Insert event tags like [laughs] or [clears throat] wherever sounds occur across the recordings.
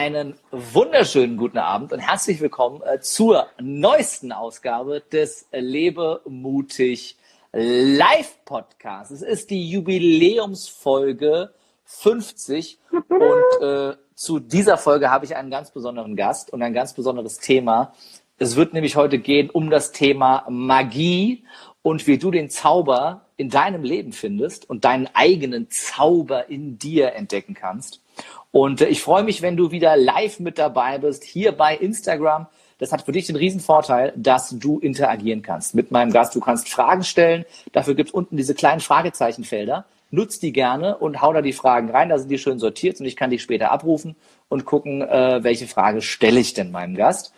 Einen wunderschönen guten Abend und herzlich willkommen äh, zur neuesten Ausgabe des Lebe mutig Live Podcast. Es ist die Jubiläumsfolge 50 und äh, zu dieser Folge habe ich einen ganz besonderen Gast und ein ganz besonderes Thema. Es wird nämlich heute gehen um das Thema Magie und wie du den Zauber in deinem Leben findest und deinen eigenen Zauber in dir entdecken kannst. Und äh, ich freue mich, wenn du wieder live mit dabei bist, hier bei Instagram. Das hat für dich den riesen Vorteil, dass du interagieren kannst mit meinem Gast. Du kannst Fragen stellen. Dafür gibt es unten diese kleinen Fragezeichenfelder. Nutz die gerne und hau da die Fragen rein. Da sind die schön sortiert und ich kann die später abrufen und gucken, äh, welche Frage stelle ich denn meinem Gast.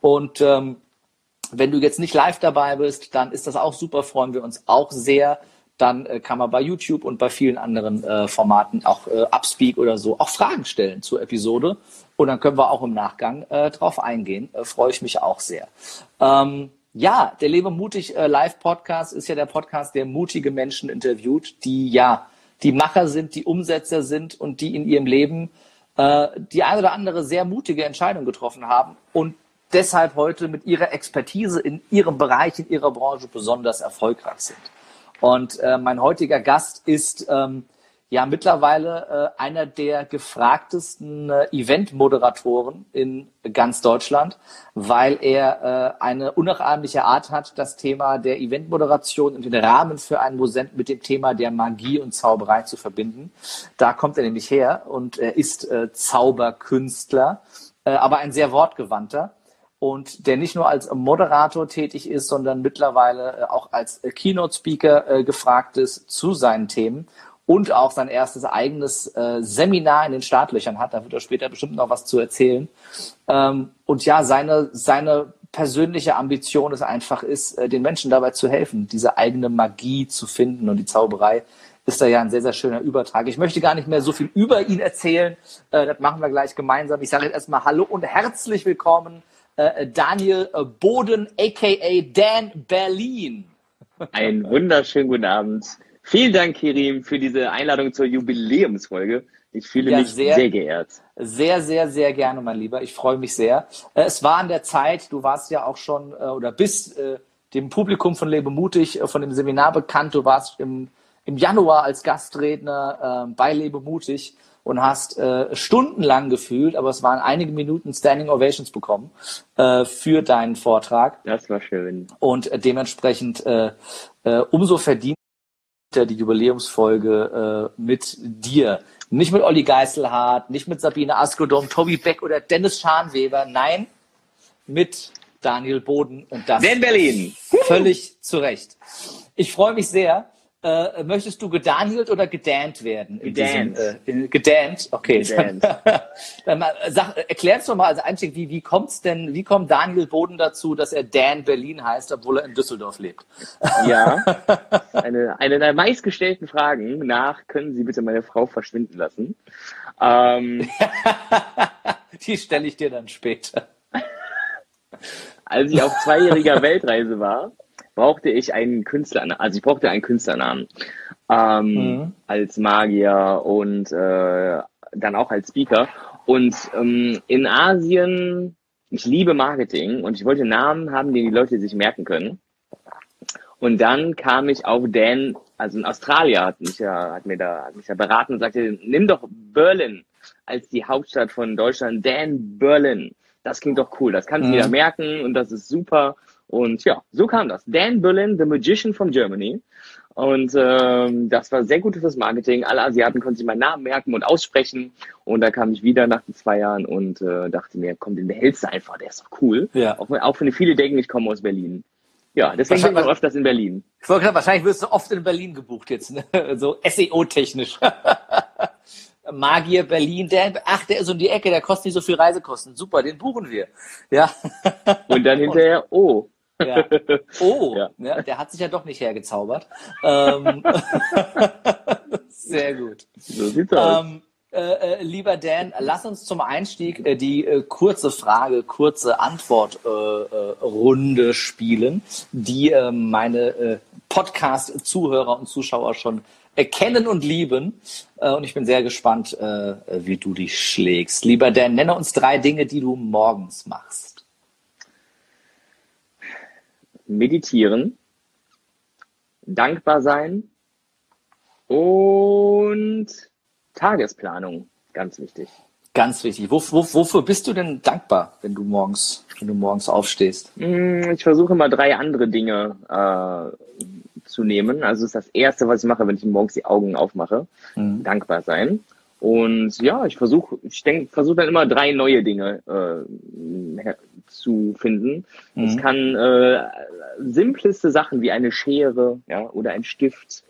Und ähm, wenn du jetzt nicht live dabei bist, dann ist das auch super, freuen wir uns auch sehr dann äh, kann man bei YouTube und bei vielen anderen äh, Formaten, auch äh, Upspeak oder so, auch Fragen stellen zur Episode. Und dann können wir auch im Nachgang äh, drauf eingehen. Äh, Freue ich mich auch sehr. Ähm, ja, der Lebe mutig äh, Live Podcast ist ja der Podcast, der mutige Menschen interviewt, die ja die Macher sind, die Umsetzer sind und die in ihrem Leben die eine oder andere sehr mutige Entscheidung getroffen haben und deshalb heute mit ihrer Expertise in ihrem Bereich, in ihrer Branche besonders erfolgreich sind. Und äh, mein heutiger Gast ist ähm, ja mittlerweile äh, einer der gefragtesten äh, Event-Moderatoren in ganz Deutschland, weil er äh, eine unnachahmliche Art hat, das Thema der Event-Moderation und den Rahmen für einen Mosent mit dem Thema der Magie und Zauberei zu verbinden. Da kommt er nämlich her und er ist äh, Zauberkünstler, äh, aber ein sehr wortgewandter und der nicht nur als Moderator tätig ist, sondern mittlerweile äh, auch als äh, Keynote-Speaker äh, gefragt ist zu seinen Themen und auch sein erstes eigenes Seminar in den Startlöchern hat. Da wird er später bestimmt noch was zu erzählen. Ähm, und ja, seine, seine persönliche Ambition ist einfach, ist, den Menschen dabei zu helfen, diese eigene Magie zu finden und die Zauberei ist da ja ein sehr, sehr schöner Übertrag. Ich möchte gar nicht mehr so viel über ihn erzählen. das machen wir gleich gemeinsam. Ich sage jetzt erstmal Hallo und herzlich willkommen äh, Daniel äh, Boden, aka Dan Berlin. Einen wunderschönen guten Abend. Vielen Dank, Kirim, für diese Einladung zur Jubiläumsfolge. Ich fühle ja, mich sehr, sehr, geehrt. Sehr, sehr, sehr gerne, mein Lieber. Ich freue mich sehr. Äh, es war an der Zeit, du warst ja auch schon oder bist dem Publikum von Lebe Mutig, von dem Seminar bekannt. Du warst im, im Januar als Gastredner bei Lebe Mutig und hast äh, stundenlang gefühlt, aber es waren einige Minuten Standing Ovations bekommen äh, für deinen Vortrag. Das war schön. Und dementsprechend äh, äh, umso verdient die Jubiläumsfolge äh, mit dir. Nicht mit Olli Geißelhardt, nicht mit Sabine Askodom, Tobi Beck oder Dennis Schanweber, nein, mit Daniel Boden und das in Berlin. völlig zu Recht. Ich freue mich sehr. Äh, möchtest du gedanielt oder gedant werden? Gedant. Äh, gedant, okay. Gedant. [laughs] Dann sag, erklär's doch mal als Einstieg, wie, wie kommt's denn, wie kommt Daniel Boden dazu, dass er Dan Berlin heißt, obwohl er in Düsseldorf lebt? [laughs] Ja, eine, eine der meistgestellten Fragen nach, können Sie bitte meine Frau verschwinden lassen? Ähm, [laughs] Die stelle ich dir dann später. Als ich auf zweijähriger Weltreise war, brauchte ich einen Künstlernamen, also ich brauchte einen Künstlernamen ähm, mhm. als Magier und äh, dann auch als Speaker. Und ähm, in Asien, ich liebe Marketing und ich wollte Namen haben, den die Leute sich merken können. Und dann kam ich auf Dan, also ein Australier hat mich ja, hat mir da, hat mich ja beraten und sagte, nimm doch Berlin als die Hauptstadt von Deutschland, Dan Berlin. Das klingt doch cool, das kannst du mhm. wieder merken und das ist super. Und ja, so kam das. Dan Berlin, The Magician from Germany. Und ähm, das war sehr gut fürs Marketing. Alle Asiaten konnten sich meinen Namen merken und aussprechen. Und da kam ich wieder nach den zwei Jahren und äh, dachte mir, komm, den behältst du einfach, der ist doch cool. Ja. Auch, auch wenn viele denken, ich komme aus Berlin. Ja, deswegen bin ich auch öfters in Berlin. Ich wollte gerade, wahrscheinlich wirst du oft in Berlin gebucht jetzt, ne? [laughs] so SEO-technisch. [laughs] Magier Berlin, der, ach, der ist um die Ecke, der kostet nicht so viel Reisekosten. Super, den buchen wir. Ja. Und dann [laughs] hinterher, oh, ja. [laughs] Oh, ja. ja. der hat sich ja doch nicht hergezaubert. Ähm, [laughs] sehr gut. So sieht's aus. Ähm, äh, äh, lieber Dan, lass uns zum Einstieg äh, die äh, kurze Frage, kurze Antwortrunde äh, äh, spielen, die meine Podcast-Zuhörer und Zuschauer schon kennen und lieben. Und ich bin sehr gespannt, wie du dich schlägst. Lieber Dan, nenne uns drei Dinge, die du morgens machst. Meditieren, dankbar sein und Tagesplanung, ganz wichtig. Ganz wichtig. Wo, wo, wofür bist du denn dankbar, wenn du morgens, wenn du morgens aufstehst? Mm, ich versuche mal drei andere Dinge äh, zu nehmen. Also ist das Erste, was ich mache, wenn ich morgens die Augen aufmache. Mhm. Dankbar sein. Und ja, ich versuche, ich denke, versuche dann immer drei neue Dinge äh, zu finden. Es mhm. kann äh, simpleste Sachen wie eine Schere, ja, oder ein Stift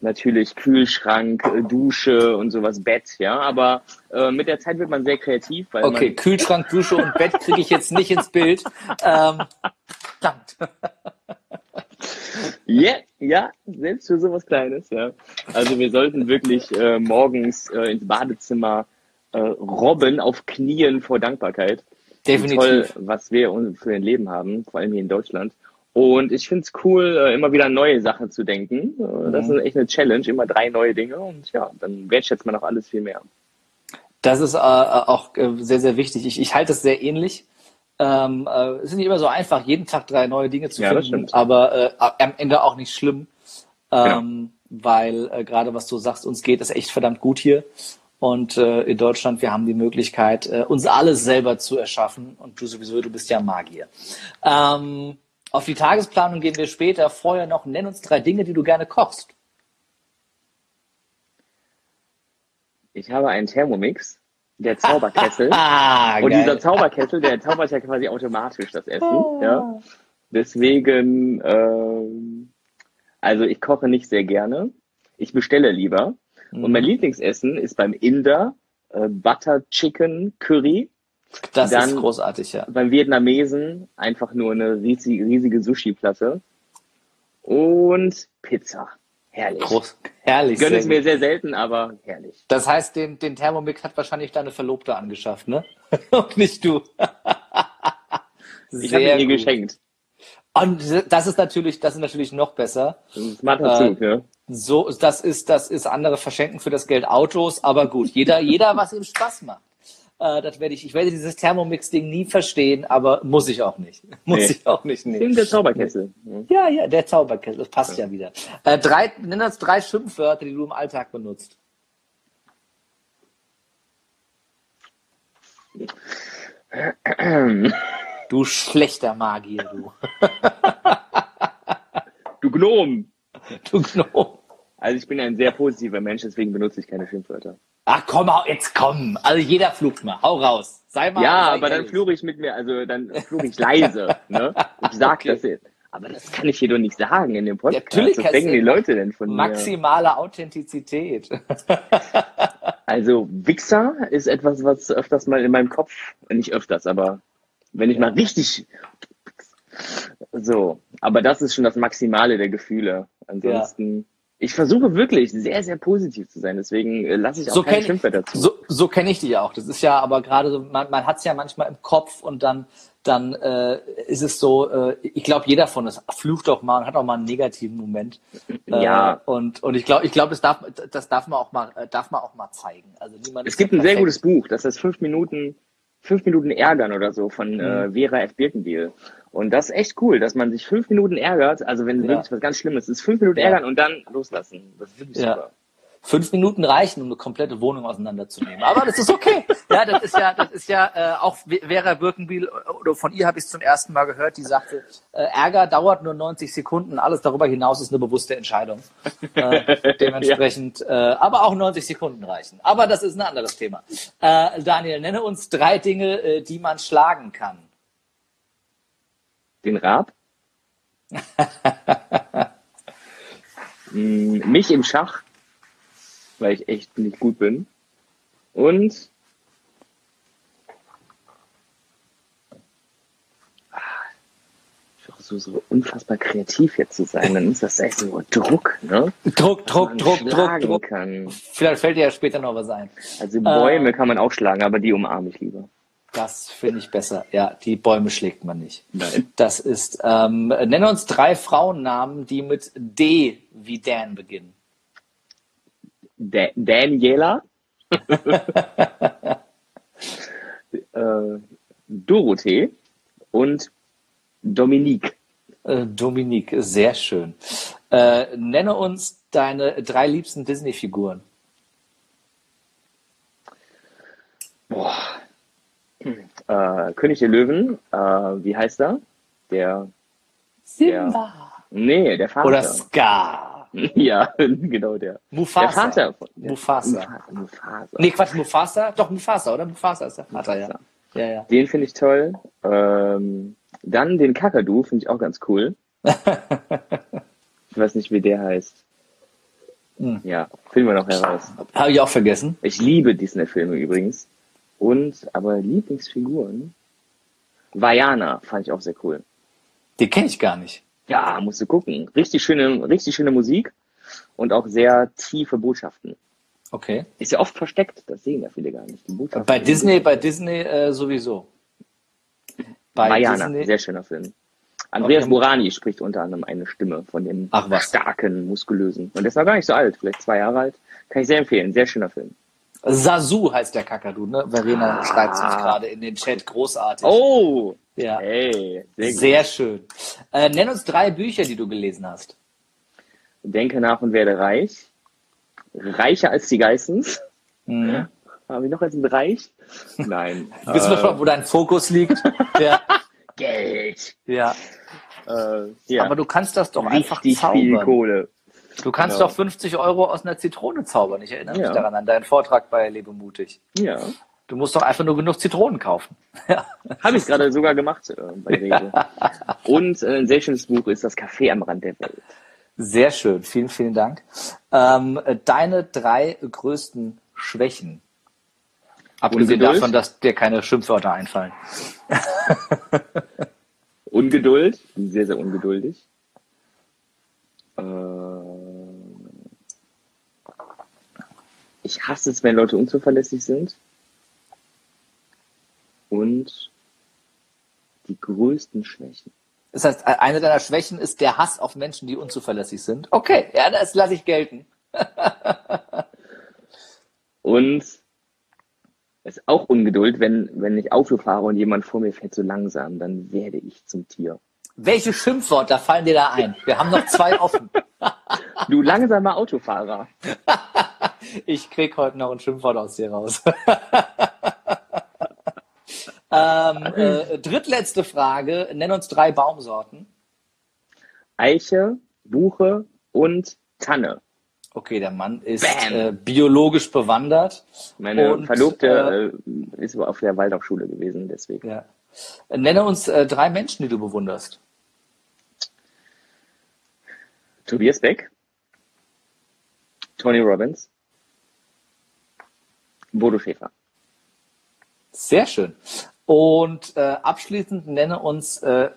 natürlich Kühlschrank, äh, Dusche und sowas, Bett, ja. Aber äh, mit der Zeit wird man sehr kreativ. Okay, Kühlschrank, Dusche und Bett kriege ich jetzt nicht ins Bild. Ähm, verdammt. [laughs] Yeah, ja, selbst für sowas Kleines, ja. Also wir sollten wirklich äh, morgens äh, ins Badezimmer äh, robben auf Knien vor Dankbarkeit. Definitiv. Toll, was wir für ein Leben haben, vor allem hier in Deutschland. Und ich finde es cool, äh, immer wieder neue Sachen zu denken. Äh, das mhm. ist echt eine Challenge, immer drei neue Dinge und ja, dann wertschätzt man auch alles viel mehr. Das ist äh, auch äh, sehr, sehr wichtig. Ich, ich halte es sehr ähnlich. Ähm, äh, es ist nicht immer so einfach, jeden Tag drei neue Dinge zu ja, finden, aber äh, am Ende auch nicht schlimm, ähm, genau. weil gerade was du sagst, uns geht es echt verdammt gut hier. Und äh, in Deutschland, wir haben die Möglichkeit, äh, uns alles selber zu erschaffen. Und du sowieso, du bist ja Magier. Ähm, auf die Tagesplanung gehen wir später. Vorher noch, nenn uns drei Dinge, die du gerne kochst. Ich habe einen Thermomix, der Zauberkessel. [laughs] ah, und dieser Zauberkessel, der zaubert ja quasi automatisch das Essen. Oh. Ja. Deswegen, äh, also ich koche nicht sehr gerne. Ich bestelle lieber. Mhm. Und mein Lieblingsessen ist beim Inder äh, Butter Chicken Curry das Dann ist großartig, ja. Beim Vietnamesen einfach nur eine riesige, riesige Sushi-Platte. Und Pizza. Herrlich. Groß, herrlich. Gönne es mir sehr selten, aber herrlich. Das heißt, den, den Thermomix hat wahrscheinlich deine Verlobte angeschafft, ne? [laughs] Und nicht du. [laughs] ich habe ihn ihr geschenkt. Und das ist natürlich, das ist natürlich noch besser. Das ist äh, Zug, ja. So, das ist, das ist andere Verschenken für das Geld Autos, aber gut, jeder, jeder, was ihm Spaß macht. Äh, das werde ich, ich werde dieses Thermomix-Ding nie verstehen, aber muss ich auch nicht. [laughs] Muss nee. ich auch nicht nehmen. Der Zauberkessel. Ja, ja, der Zauberkessel. Das passt ja, ja wieder. Äh, drei, nenn uns drei Schimpfwörter, die du im Alltag benutzt. [clears throat] Du schlechter Magier, du. [laughs] du Gnom. Du Gnom. Also ich bin ein sehr positiver Mensch, deswegen benutze ich keine Schimpfwörter. Ach komm, jetzt komm. Also jeder flucht mal. Hau raus. Sei mal. Ja, sei aber ehrlich. dann fluche ich mit mir, also dann fluche ich leise. ne? Ich sag okay. das jetzt. Aber das kann ich hier doch nicht sagen in dem Podcast. Natürlich Was denken die Leute denn von maximale mir? Maximale Authentizität. [laughs] also Wichser ist etwas, was öfters mal in meinem Kopf, nicht öfters, aber wenn ich mal richtig so, aber das ist schon das Maximale der Gefühle. Ansonsten. Ja ich versuche wirklich sehr, sehr positiv zu sein. Deswegen äh, lasse ich auch so keine Schimpfwörter dazu. So, so kenne ich die auch. Das ist ja aber gerade so, man, man hat es ja manchmal im Kopf und dann, dann äh, ist es so, äh, ich glaube, jeder von uns flucht auch mal und hat auch mal einen negativen Moment. Äh, ja. Und, und ich glaube, ich glaube, das darf, das darf man auch mal, äh, darf man auch mal zeigen. Also niemand es gibt ein sehr gutes Buch, das heißt fünf Minuten, fünf Minuten ärgern oder so von mhm. äh, Vera F. Birkenbiel. Und das ist echt cool, dass man sich fünf Minuten ärgert. Also wenn ja. wirklich was ganz Schlimmes ist, fünf Minuten ja. ärgern und dann loslassen. Das ist wirklich ja. super. Fünf Minuten reichen, um eine komplette Wohnung auseinanderzunehmen. Aber das ist okay. ja, das ist ja, das ist ja äh, auch Vera Birkenbiel oder von ihr habe ich es zum ersten Mal gehört, die sagte, äh, Ärger dauert nur 90 Sekunden, alles darüber hinaus ist eine bewusste Entscheidung. Äh, [laughs] dementsprechend, äh, aber auch 90 Sekunden reichen. Aber das ist ein anderes Thema. Äh, Daniel, nenne uns drei Dinge, äh, die man schlagen kann den Rab. Mm, [laughs] mich im Schach, weil ich echt nicht gut bin. Und ah, so, so unfassbar kreativ jetzt zu sein, dann ist das echt so Druck, ne? Druck, Druck, Druck, Druck, Druck. Kann. Vielleicht fällt dir ja später noch was ein. Also Bäume äh, kann man auch schlagen, aber die umarme ich lieber. Das finde ich besser. Ja, die Bäume schlägt man nicht. Nein. Das ist, ähm, nenne uns drei Frauennamen, die mit D wie Dan beginnen. Da Daniela. [laughs] äh, Dorothee und Dominique. Äh, Dominique, sehr schön. Äh, nenne uns deine drei liebsten Disney-Figuren. Boah. Äh, König der Löwen, äh, wie heißt er? Der. Simba. Der, nee, der Vater. Oder Scar. [laughs] Ja, genau der. Mufasa. Der Vater. Der Mufasa. Mufasa. Nee, Quatsch, Mufasa. Doch, Mufasa, oder? Mufasa ist der Vater, Mufasa. ja. ja, ja. Den finde ich toll. Ähm, dann den Kakadu finde ich auch ganz cool. [laughs] ich weiß nicht, wie der heißt. Hm. Ja, finden wir noch heraus. Habe ich auch vergessen. Ich liebe Disney-Filme übrigens. Und, aber Lieblingsfiguren? Vajana fand ich auch sehr cool. Die kenne ich gar nicht. Ja, musst du gucken. Richtig schöne, richtig schöne Musik und auch sehr tiefe Botschaften. Okay. Ist ja oft versteckt, das sehen ja viele gar nicht. bei Disney, bei Disney äh, sowieso. Bei Vajana, Disney? sehr schöner Film. Andreas okay. Morani spricht unter anderem eine Stimme von dem starken, muskulösen. Und der ist noch gar nicht so alt, vielleicht zwei Jahre alt. Kann ich sehr empfehlen. Sehr schöner Film. Sasu heißt der Kakadu, ne? Verena ah. schreibt es uns gerade in den Chat. Großartig. Oh! Ja. Hey, sehr, sehr schön. Äh, nenn uns drei Bücher, die du gelesen hast. Denke nach und werde reich. Reicher als die Geissens. Mhm. Haben wir noch als ein Reich? Nein. [laughs] Wissen wir schon, wo dein Fokus liegt? [laughs] ja. Geld. Ja. Äh, ja. Aber du kannst das doch Richtig einfach zaubern. viel Kohle. Du kannst genau. doch 50 Euro aus einer Zitrone zaubern. Ich erinnere mich daran, an deinen Vortrag bei Lebemutig. Ja. Du musst doch einfach nur genug Zitronen kaufen. [laughs] ja. Habe ich gerade sogar gemacht äh, bei Rewe. Und äh, ein sehr schönes Buch ist Das Café am Rand der Welt. Sehr schön, vielen, vielen Dank. Ähm, deine drei größten Schwächen. Abgesehen Ungeduld. davon, dass dir keine Schimpfwörter einfallen. [laughs] Ungeduld, sehr, sehr ungeduldig. Äh, ich hasse es, wenn Leute unzuverlässig sind. Und die größten Schwächen. Das heißt, eine deiner Schwächen ist der Hass auf Menschen, die unzuverlässig sind. Okay, ja, das lasse ich gelten. [laughs] und es ist auch Ungeduld, wenn, wenn ich Auto fahre und jemand vor mir fährt so langsam, dann werde ich zum Tier. Welche Schimpfwörter fallen dir da ein? Wir haben noch zwei offen. [laughs] du langsamer Autofahrer. [laughs] ich krieg heute noch ein Schimpfwort aus dir raus. [laughs] ähm, äh, drittletzte Frage. Nenn uns drei Baumsorten. Eiche, Buche und Tanne. Okay, der Mann ist äh, biologisch bewandert. Meine und, Verlobte äh, ist auf der Waldorfschule gewesen, deswegen. Ja. Nenne uns äh, drei Menschen, die du bewunderst. Tobias Beck, Tony Robbins, Bodo Schäfer. Sehr schön. Und äh, abschließend nenne uns äh,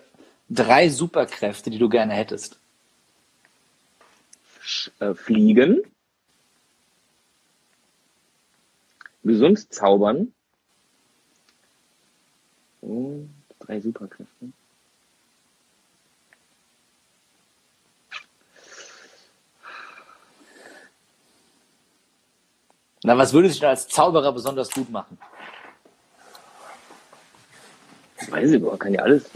drei Superkräfte, die du gerne hättest äh, fliegen, gesund zaubern und drei Superkräfte. Na, was würde sich denn als Zauberer besonders gut machen? weiß ich, kann ja alles,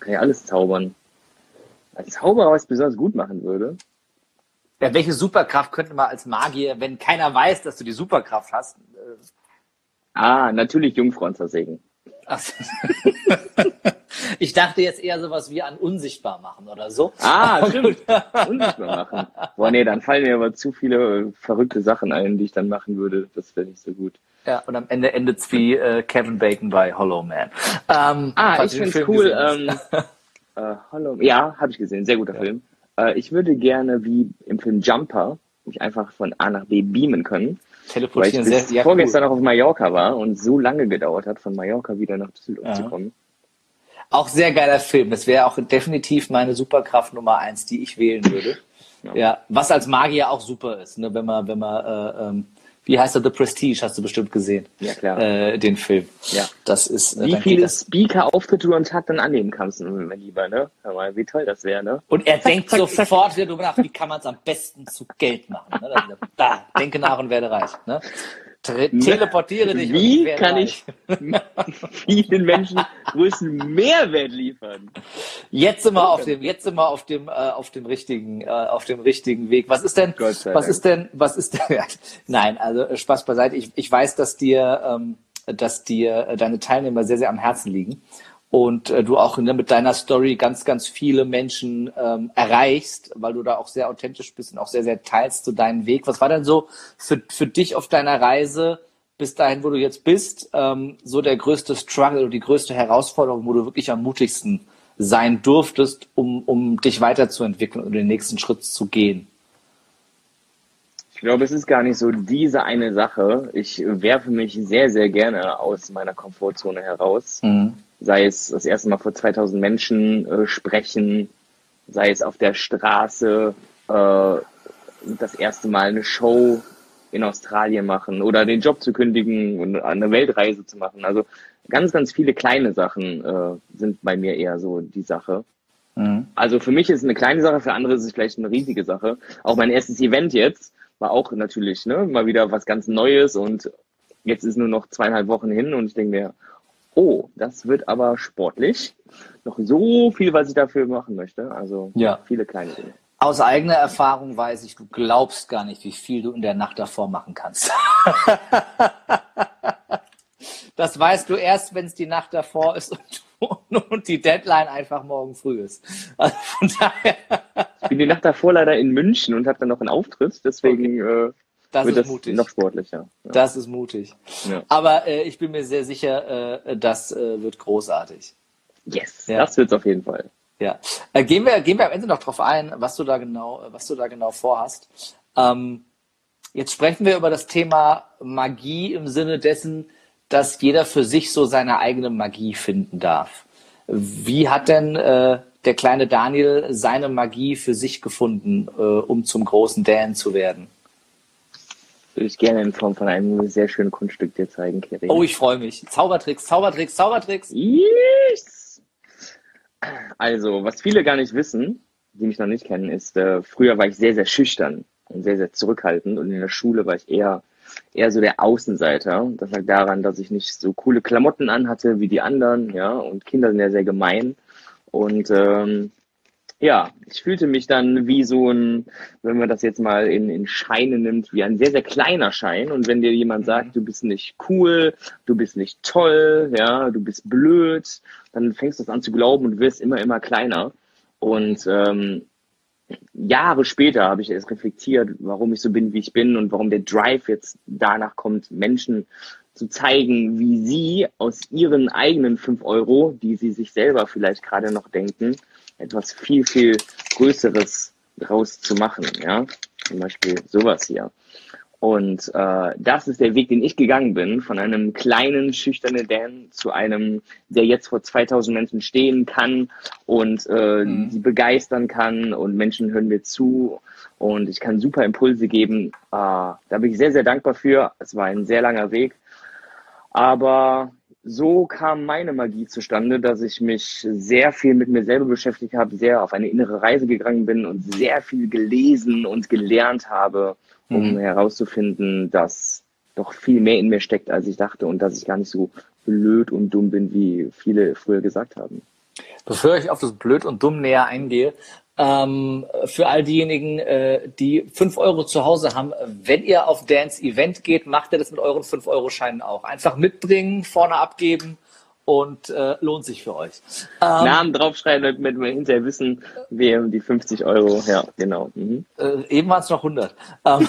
kann ja alles zaubern. Als Zauberer, was besonders gut machen würde. Ja, welche Superkraft könnte man als Magier, wenn keiner weiß, dass du die Superkraft hast? Äh ah, natürlich Jungfrauen zersägen. [laughs] ich dachte jetzt eher sowas wie an unsichtbar machen oder so. Ah, [laughs] stimmt. unsichtbar machen. Boah, nee, dann fallen mir aber zu viele verrückte Sachen ein, die ich dann machen würde. Das wäre nicht so gut. Ja, und am Ende endet es wie äh, Kevin Bacon bei Hollow Man. Ähm, ah, ich finde es cool. Ähm, [laughs] äh, Hollow, ja, habe ich gesehen. Sehr guter ja. Film. Äh, ich würde gerne wie im Film Jumper mich einfach von A nach B beamen können. Teleportieren weil ich sehr, sehr vorgestern cool. noch auf Mallorca war und so lange gedauert hat, von Mallorca wieder nach Düsseldorf ja. zu kommen. Auch sehr geiler Film. Das wäre auch definitiv meine Superkraft Nummer eins, die ich wählen würde. Ja, ja was als Magier auch super ist, ne? wenn man, wenn man äh, ähm, wie heißt er, The Prestige, hast du bestimmt gesehen. Ja, klar. Äh, den Film. Ja. Das ist. Äh, wie viele Speaker-Auftritte du am Tag dann annehmen kannst, mein Lieber, ne? Mal, wie toll das wäre, ne? Und er denkt sofort wieder darüber nach, wie kann man es am besten zu Geld machen. Ne? Da, denke nach und werde reich. Ne? Teleportiere dich. Wie kann ich vielen Menschen größten Mehrwert liefern? Jetzt sind wir auf dem, jetzt sind wir auf dem, äh, auf dem richtigen, äh, auf dem richtigen Weg. Was ist denn, was ist denn, was ist denn, [laughs] nein, also äh, Spaß beiseite. Ich, ich weiß, dass dir, ähm, dass dir äh, deine Teilnehmer sehr, sehr am Herzen liegen und äh, du auch ne, mit deiner Story ganz, ganz viele Menschen ähm, erreichst, weil du da auch sehr authentisch bist und auch sehr, sehr teilst zu deinen Weg. Was war denn so für, für dich auf deiner Reise bis dahin, wo du jetzt bist, ähm, so der größte Struggle oder die größte Herausforderung, wo du wirklich am mutigsten sein durftest, um, um dich weiterzuentwickeln und den nächsten Schritt zu gehen? Ich glaube, es ist gar nicht so diese eine Sache. Ich werfe mich sehr, sehr gerne aus meiner Komfortzone heraus. Mhm sei es das erste Mal vor 2000 Menschen äh, sprechen, sei es auf der Straße äh, das erste Mal eine Show in Australien machen oder den Job zu kündigen und eine Weltreise zu machen. Also ganz, ganz viele kleine Sachen äh, sind bei mir eher so die Sache. Mhm. Also für mich ist es eine kleine Sache, für andere ist es vielleicht eine riesige Sache. Auch mein erstes Event jetzt war auch natürlich ne, mal wieder was ganz Neues und jetzt ist nur noch zweieinhalb Wochen hin und ich denke mir, oh, das wird aber sportlich. Noch so viel, was ich dafür machen möchte. Also ja. viele kleine Dinge. Aus eigener Erfahrung weiß ich, du glaubst gar nicht, wie viel du in der Nacht davor machen kannst. [laughs] das weißt du erst, wenn es die Nacht davor ist und, und, die Deadline einfach morgen früh ist. Also von daher. Ich bin die Nacht davor leider in München und habe dann noch einen Auftritt, deswegen okay. äh, das ist das mutig. Noch sportlicher. Ja. Das ist mutig. Ja. Aber äh, ich bin mir sehr sicher, äh, das äh, wird großartig. Yes, ja. das wird es auf jeden Fall. Ja. Äh, gehen, wir, gehen wir am Ende noch drauf ein, was du da genau, was du da genau vorhast. Ähm, jetzt sprechen wir über das Thema Magie im Sinne dessen, dass jeder für sich so seine eigene Magie finden darf. Wie hat denn äh, der kleine Daniel seine Magie für sich gefunden, äh, um zum großen Dan zu werden? Würde ich gerne in Form von einem sehr schönen Kunststück dir zeigen, Kiri. Oh, ich freue mich. Zaubertricks, Zaubertricks, Zaubertricks. Yes! Also, was viele gar nicht wissen, die mich noch nicht kennen, ist, äh, früher war ich sehr, sehr schüchtern und sehr, sehr zurückhaltend und in der Schule war ich eher, eher so der Außenseiter. Das lag daran, dass ich nicht so coole Klamotten anhatte wie die anderen, ja, und Kinder sind ja sehr gemein. Und ähm, ja, ich fühlte mich dann wie so ein, wenn man das jetzt mal in, in Scheine nimmt, wie ein sehr, sehr kleiner Schein. Und wenn dir jemand mhm. sagt, du bist nicht cool, du bist nicht toll, ja, du bist blöd, dann fängst du das an zu glauben und wirst immer, immer kleiner. Und ähm, Jahre später habe ich erst reflektiert, warum ich so bin, wie ich bin und warum der Drive jetzt danach kommt, Menschen zu zeigen, wie sie aus ihren eigenen fünf Euro, die sie sich selber vielleicht gerade noch denken, etwas viel, viel Größeres draus zu machen. Ja, zum Beispiel sowas hier. Und äh, das ist der Weg, den ich gegangen bin, von einem kleinen, schüchternen Dan zu einem, der jetzt vor 2000 Menschen stehen kann und äh, mhm. die begeistern kann und Menschen hören mir zu und ich kann super Impulse geben. Äh, da bin ich sehr, sehr dankbar für. Es war ein sehr langer Weg. Aber so kam meine Magie zustande, dass ich mich sehr viel mit mir selber beschäftigt habe, sehr auf eine innere Reise gegangen bin und sehr viel gelesen und gelernt habe, um mhm. herauszufinden, dass doch viel mehr in mir steckt, als ich dachte und dass ich gar nicht so blöd und dumm bin, wie viele früher gesagt haben. Bevor ich auf das Blöd und Dumm näher eingehe, ähm, für all diejenigen, äh, die fünf Euro zu Hause haben, wenn ihr auf Dance Event geht, macht ihr das mit euren fünf Euro Scheinen auch. Einfach mitbringen, vorne abgeben und äh, lohnt sich für euch. Ähm, Namen draufschreiben, damit wir hinterher wissen, wer die 50 Euro, ja, genau. Mhm. Äh, eben waren es noch 100. Ähm, [laughs]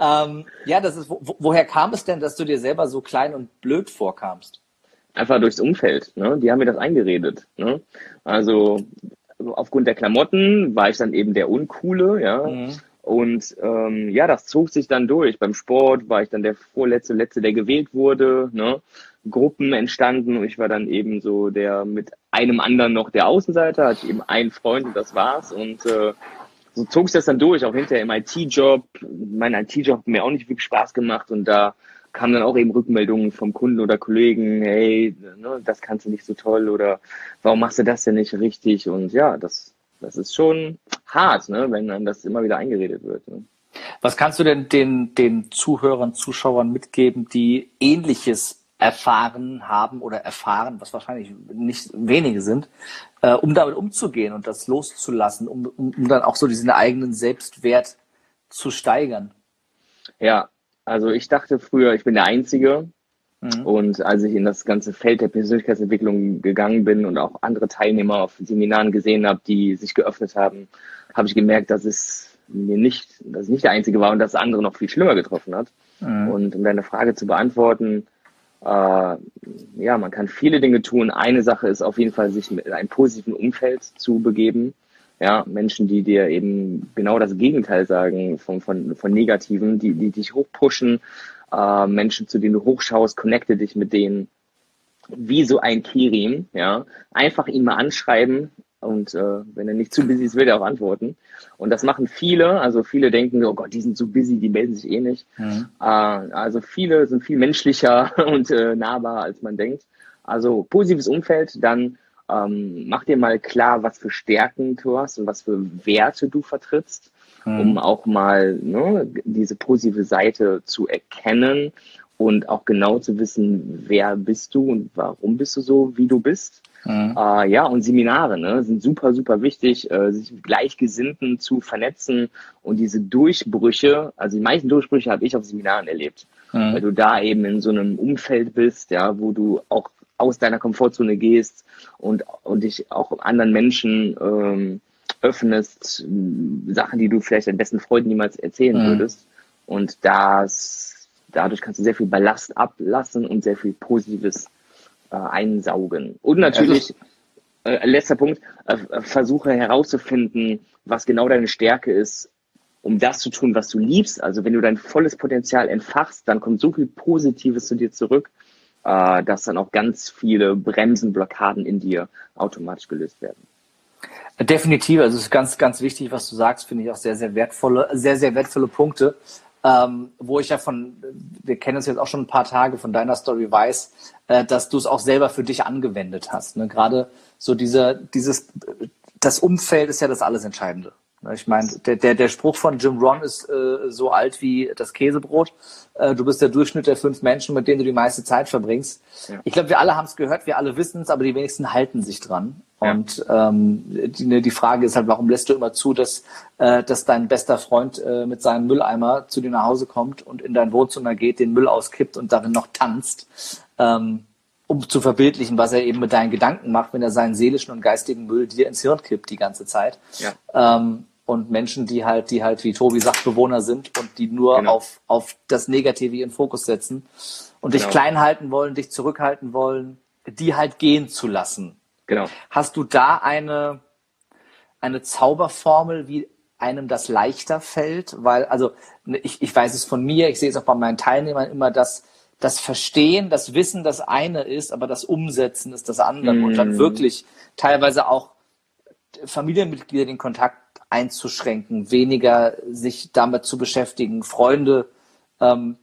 ähm, ja, das ist, wo, woher kam es denn, dass du dir selber so klein und blöd vorkamst? Einfach durchs Umfeld. Ne? Die haben mir das eingeredet. Ne? Also aufgrund der Klamotten war ich dann eben der Uncoole, ja. Mhm. Und ähm, ja, das zog sich dann durch. Beim Sport war ich dann der vorletzte, letzte, der gewählt wurde. Ne? Gruppen entstanden und ich war dann eben so der mit einem anderen noch der Außenseiter, hatte ich eben einen Freund und das war's. Und äh, so zog ich das dann durch, auch hinterher im IT-Job. Mein IT-Job hat mir auch nicht wirklich Spaß gemacht und da kamen dann auch eben Rückmeldungen vom Kunden oder Kollegen, hey, ne, das kannst du nicht so toll oder warum machst du das denn nicht richtig? Und ja, das, das ist schon hart, ne, wenn einem das immer wieder eingeredet wird. Ne. Was kannst du denn den, den Zuhörern, Zuschauern mitgeben, die ähnliches erfahren haben oder erfahren, was wahrscheinlich nicht wenige sind, äh, um damit umzugehen und das loszulassen, um, um, um dann auch so diesen eigenen Selbstwert zu steigern? Ja, also ich dachte früher, ich bin der Einzige. Mhm. Und als ich in das ganze Feld der Persönlichkeitsentwicklung gegangen bin und auch andere Teilnehmer auf Seminaren gesehen habe, die sich geöffnet haben, habe ich gemerkt, dass es mir nicht, dass ich nicht der Einzige war und dass andere noch viel schlimmer getroffen hat. Mhm. Und um deine Frage zu beantworten, äh, ja, man kann viele Dinge tun. Eine Sache ist auf jeden Fall, sich in einem positiven Umfeld zu begeben. Ja, Menschen, die dir eben genau das Gegenteil sagen von, von, von Negativen, die, die dich hochpushen, äh, Menschen, zu denen du hochschaust, connecte dich mit denen wie so ein Kirim, ja. Einfach ihn mal anschreiben und äh, wenn er nicht zu busy ist, wird er auch antworten. Und das machen viele, also viele denken, oh Gott, die sind so busy, die melden sich eh nicht. Mhm. Äh, also viele sind viel menschlicher [laughs] und äh, nahbarer, als man denkt. Also positives Umfeld, dann ähm, mach dir mal klar, was für Stärken du hast und was für Werte du vertrittst, mhm. um auch mal ne, diese positive Seite zu erkennen und auch genau zu wissen, wer bist du und warum bist du so, wie du bist. Mhm. Äh, ja, und Seminare ne, sind super, super wichtig, äh, sich mit Gleichgesinnten zu vernetzen und diese Durchbrüche, also die meisten Durchbrüche habe ich auf Seminaren erlebt, mhm. weil du da eben in so einem Umfeld bist, ja, wo du auch aus deiner Komfortzone gehst und, und dich auch anderen Menschen ähm, öffnest, Sachen, die du vielleicht deinen besten Freunden niemals erzählen mhm. würdest. Und das, dadurch kannst du sehr viel Ballast ablassen und sehr viel Positives äh, einsaugen. Und natürlich, äh, letzter Punkt, äh, versuche herauszufinden, was genau deine Stärke ist, um das zu tun, was du liebst. Also wenn du dein volles Potenzial entfachst, dann kommt so viel Positives zu dir zurück äh, dass dann auch ganz viele Bremsen, Blockaden in dir automatisch gelöst werden. Definitiv, also es ist ganz, ganz wichtig, was du sagst, finde ich auch sehr, sehr wertvolle, sehr, sehr wertvolle Punkte. Ähm, wo ich ja von, wir kennen uns jetzt auch schon ein paar Tage von deiner Story weiß, äh, dass du es auch selber für dich angewendet hast. Ne? Gerade so dieser, dieses, das Umfeld ist ja das alles Entscheidende. Ne, ich meine, der, der, der Spruch von Jim Ron ist äh, so alt wie das Käsebrot. Äh, du bist der Durchschnitt der fünf Menschen, mit denen du die meiste Zeit verbringst. Ja. Ich glaube, wir alle haben es gehört, wir alle wissen es, aber die wenigsten halten sich dran. Ja. Und ähm, die, ne, die Frage ist halt, warum lässt du immer zu, dass, äh, dass dein bester Freund äh, mit seinem Mülleimer zu dir nach Hause kommt und in dein Wohnzimmer geht, den Müll auskippt und darin noch tanzt? Ähm, um zu verbildlichen, was er eben mit deinen Gedanken macht, wenn er seinen seelischen und geistigen Müll dir ins Hirn kippt die ganze Zeit. Ja. Ähm, und Menschen, die halt, die halt, wie Tobi sagt, Bewohner sind und die nur genau. auf, auf das Negative ihren Fokus setzen und genau. dich klein halten wollen, dich zurückhalten wollen, die halt gehen zu lassen. Genau. Hast du da eine, eine Zauberformel, wie einem das leichter fällt? Weil, also, ich, ich weiß es von mir, ich sehe es auch bei meinen Teilnehmern immer, dass das Verstehen, das Wissen das eine ist, aber das Umsetzen ist das andere. Mm. Und dann mm. wirklich teilweise auch Familienmitglieder den Kontakt einzuschränken, weniger sich damit zu beschäftigen, Freunde, ähm,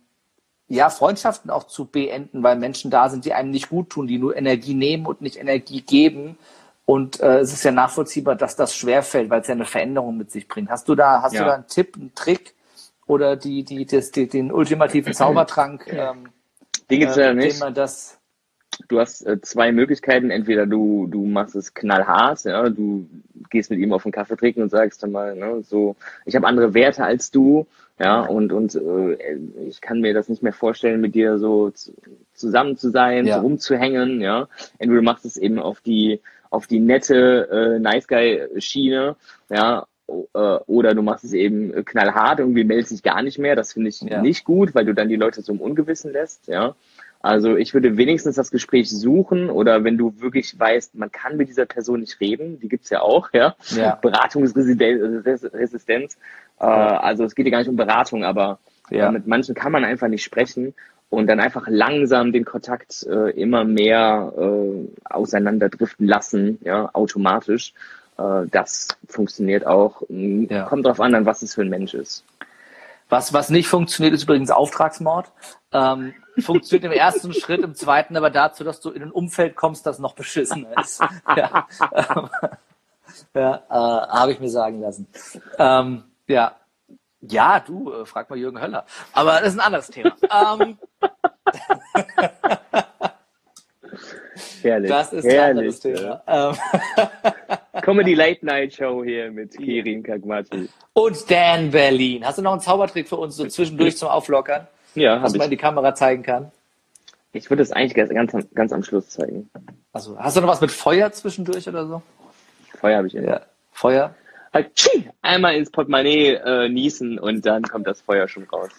ja, Freundschaften auch zu beenden, weil Menschen da sind, die einem nicht gut tun, die nur Energie nehmen und nicht Energie geben. Und äh, es ist ja nachvollziehbar, dass das schwerfällt, weil es ja eine Veränderung mit sich bringt. Hast du da, hast ja. du da einen Tipp, einen Trick oder die, die, das, die den ultimativen [clears throat] Zaubertrank, ähm, die gibt's ja äh, nicht. man das du hast äh, zwei Möglichkeiten. Entweder du, du machst es knallhart, ja, du gehst mit ihm auf einen Kaffee trinken und sagst dann mal, ne, so, ich habe andere Werte als du, ja, und, und äh, ich kann mir das nicht mehr vorstellen, mit dir so zusammen zu sein, ja. so rumzuhängen, ja. Entweder du machst es eben auf die, auf die nette äh, Nice Guy-Schiene, ja, äh, oder du machst es eben knallhart, irgendwie meldest dich gar nicht mehr. Das finde ich ja. nicht gut, weil du dann die Leute so im Ungewissen lässt, ja. Also ich würde wenigstens das Gespräch suchen oder wenn du wirklich weißt, man kann mit dieser Person nicht reden, die gibt's ja auch, ja. ja. Beratungsresistenz. Äh, also es geht ja gar nicht um Beratung, aber ja. mit manchen kann man einfach nicht sprechen und dann einfach langsam den Kontakt äh, immer mehr äh, auseinanderdriften lassen, ja, automatisch. äh, das funktioniert auch. Ja. Kommt drauf an, an was es für ein Mensch ist. Was, was nicht funktioniert, ist übrigens Auftragsmord. Ähm, funktioniert im ersten Schritt, im zweiten aber dazu, dass du in ein Umfeld kommst, das noch beschissen ist. ja, ja äh, habe ich mir sagen lassen. Ähm, ja, ja, du, äh, frag mal Jürgen Höller. Aber das ist ein anderes Thema. ähm, Herrlich. Das ist Herrlich, ein anderes Thema. Ähm, Comedy Late Night Show hier mit Kirin Kagmati. Und Dan Berlin. Hast du noch einen Zaubertrick für uns so zwischendurch zum Auflockern? Ja, was man in die Kamera zeigen kann. Ich würde es eigentlich ganz, ganz, ganz am Schluss zeigen. Also, hast du noch was mit Feuer zwischendurch oder so? Feuer habe ich ja. Feuer? Halt, einmal ins Portemonnaie äh, niesen und dann kommt das Feuer schon raus.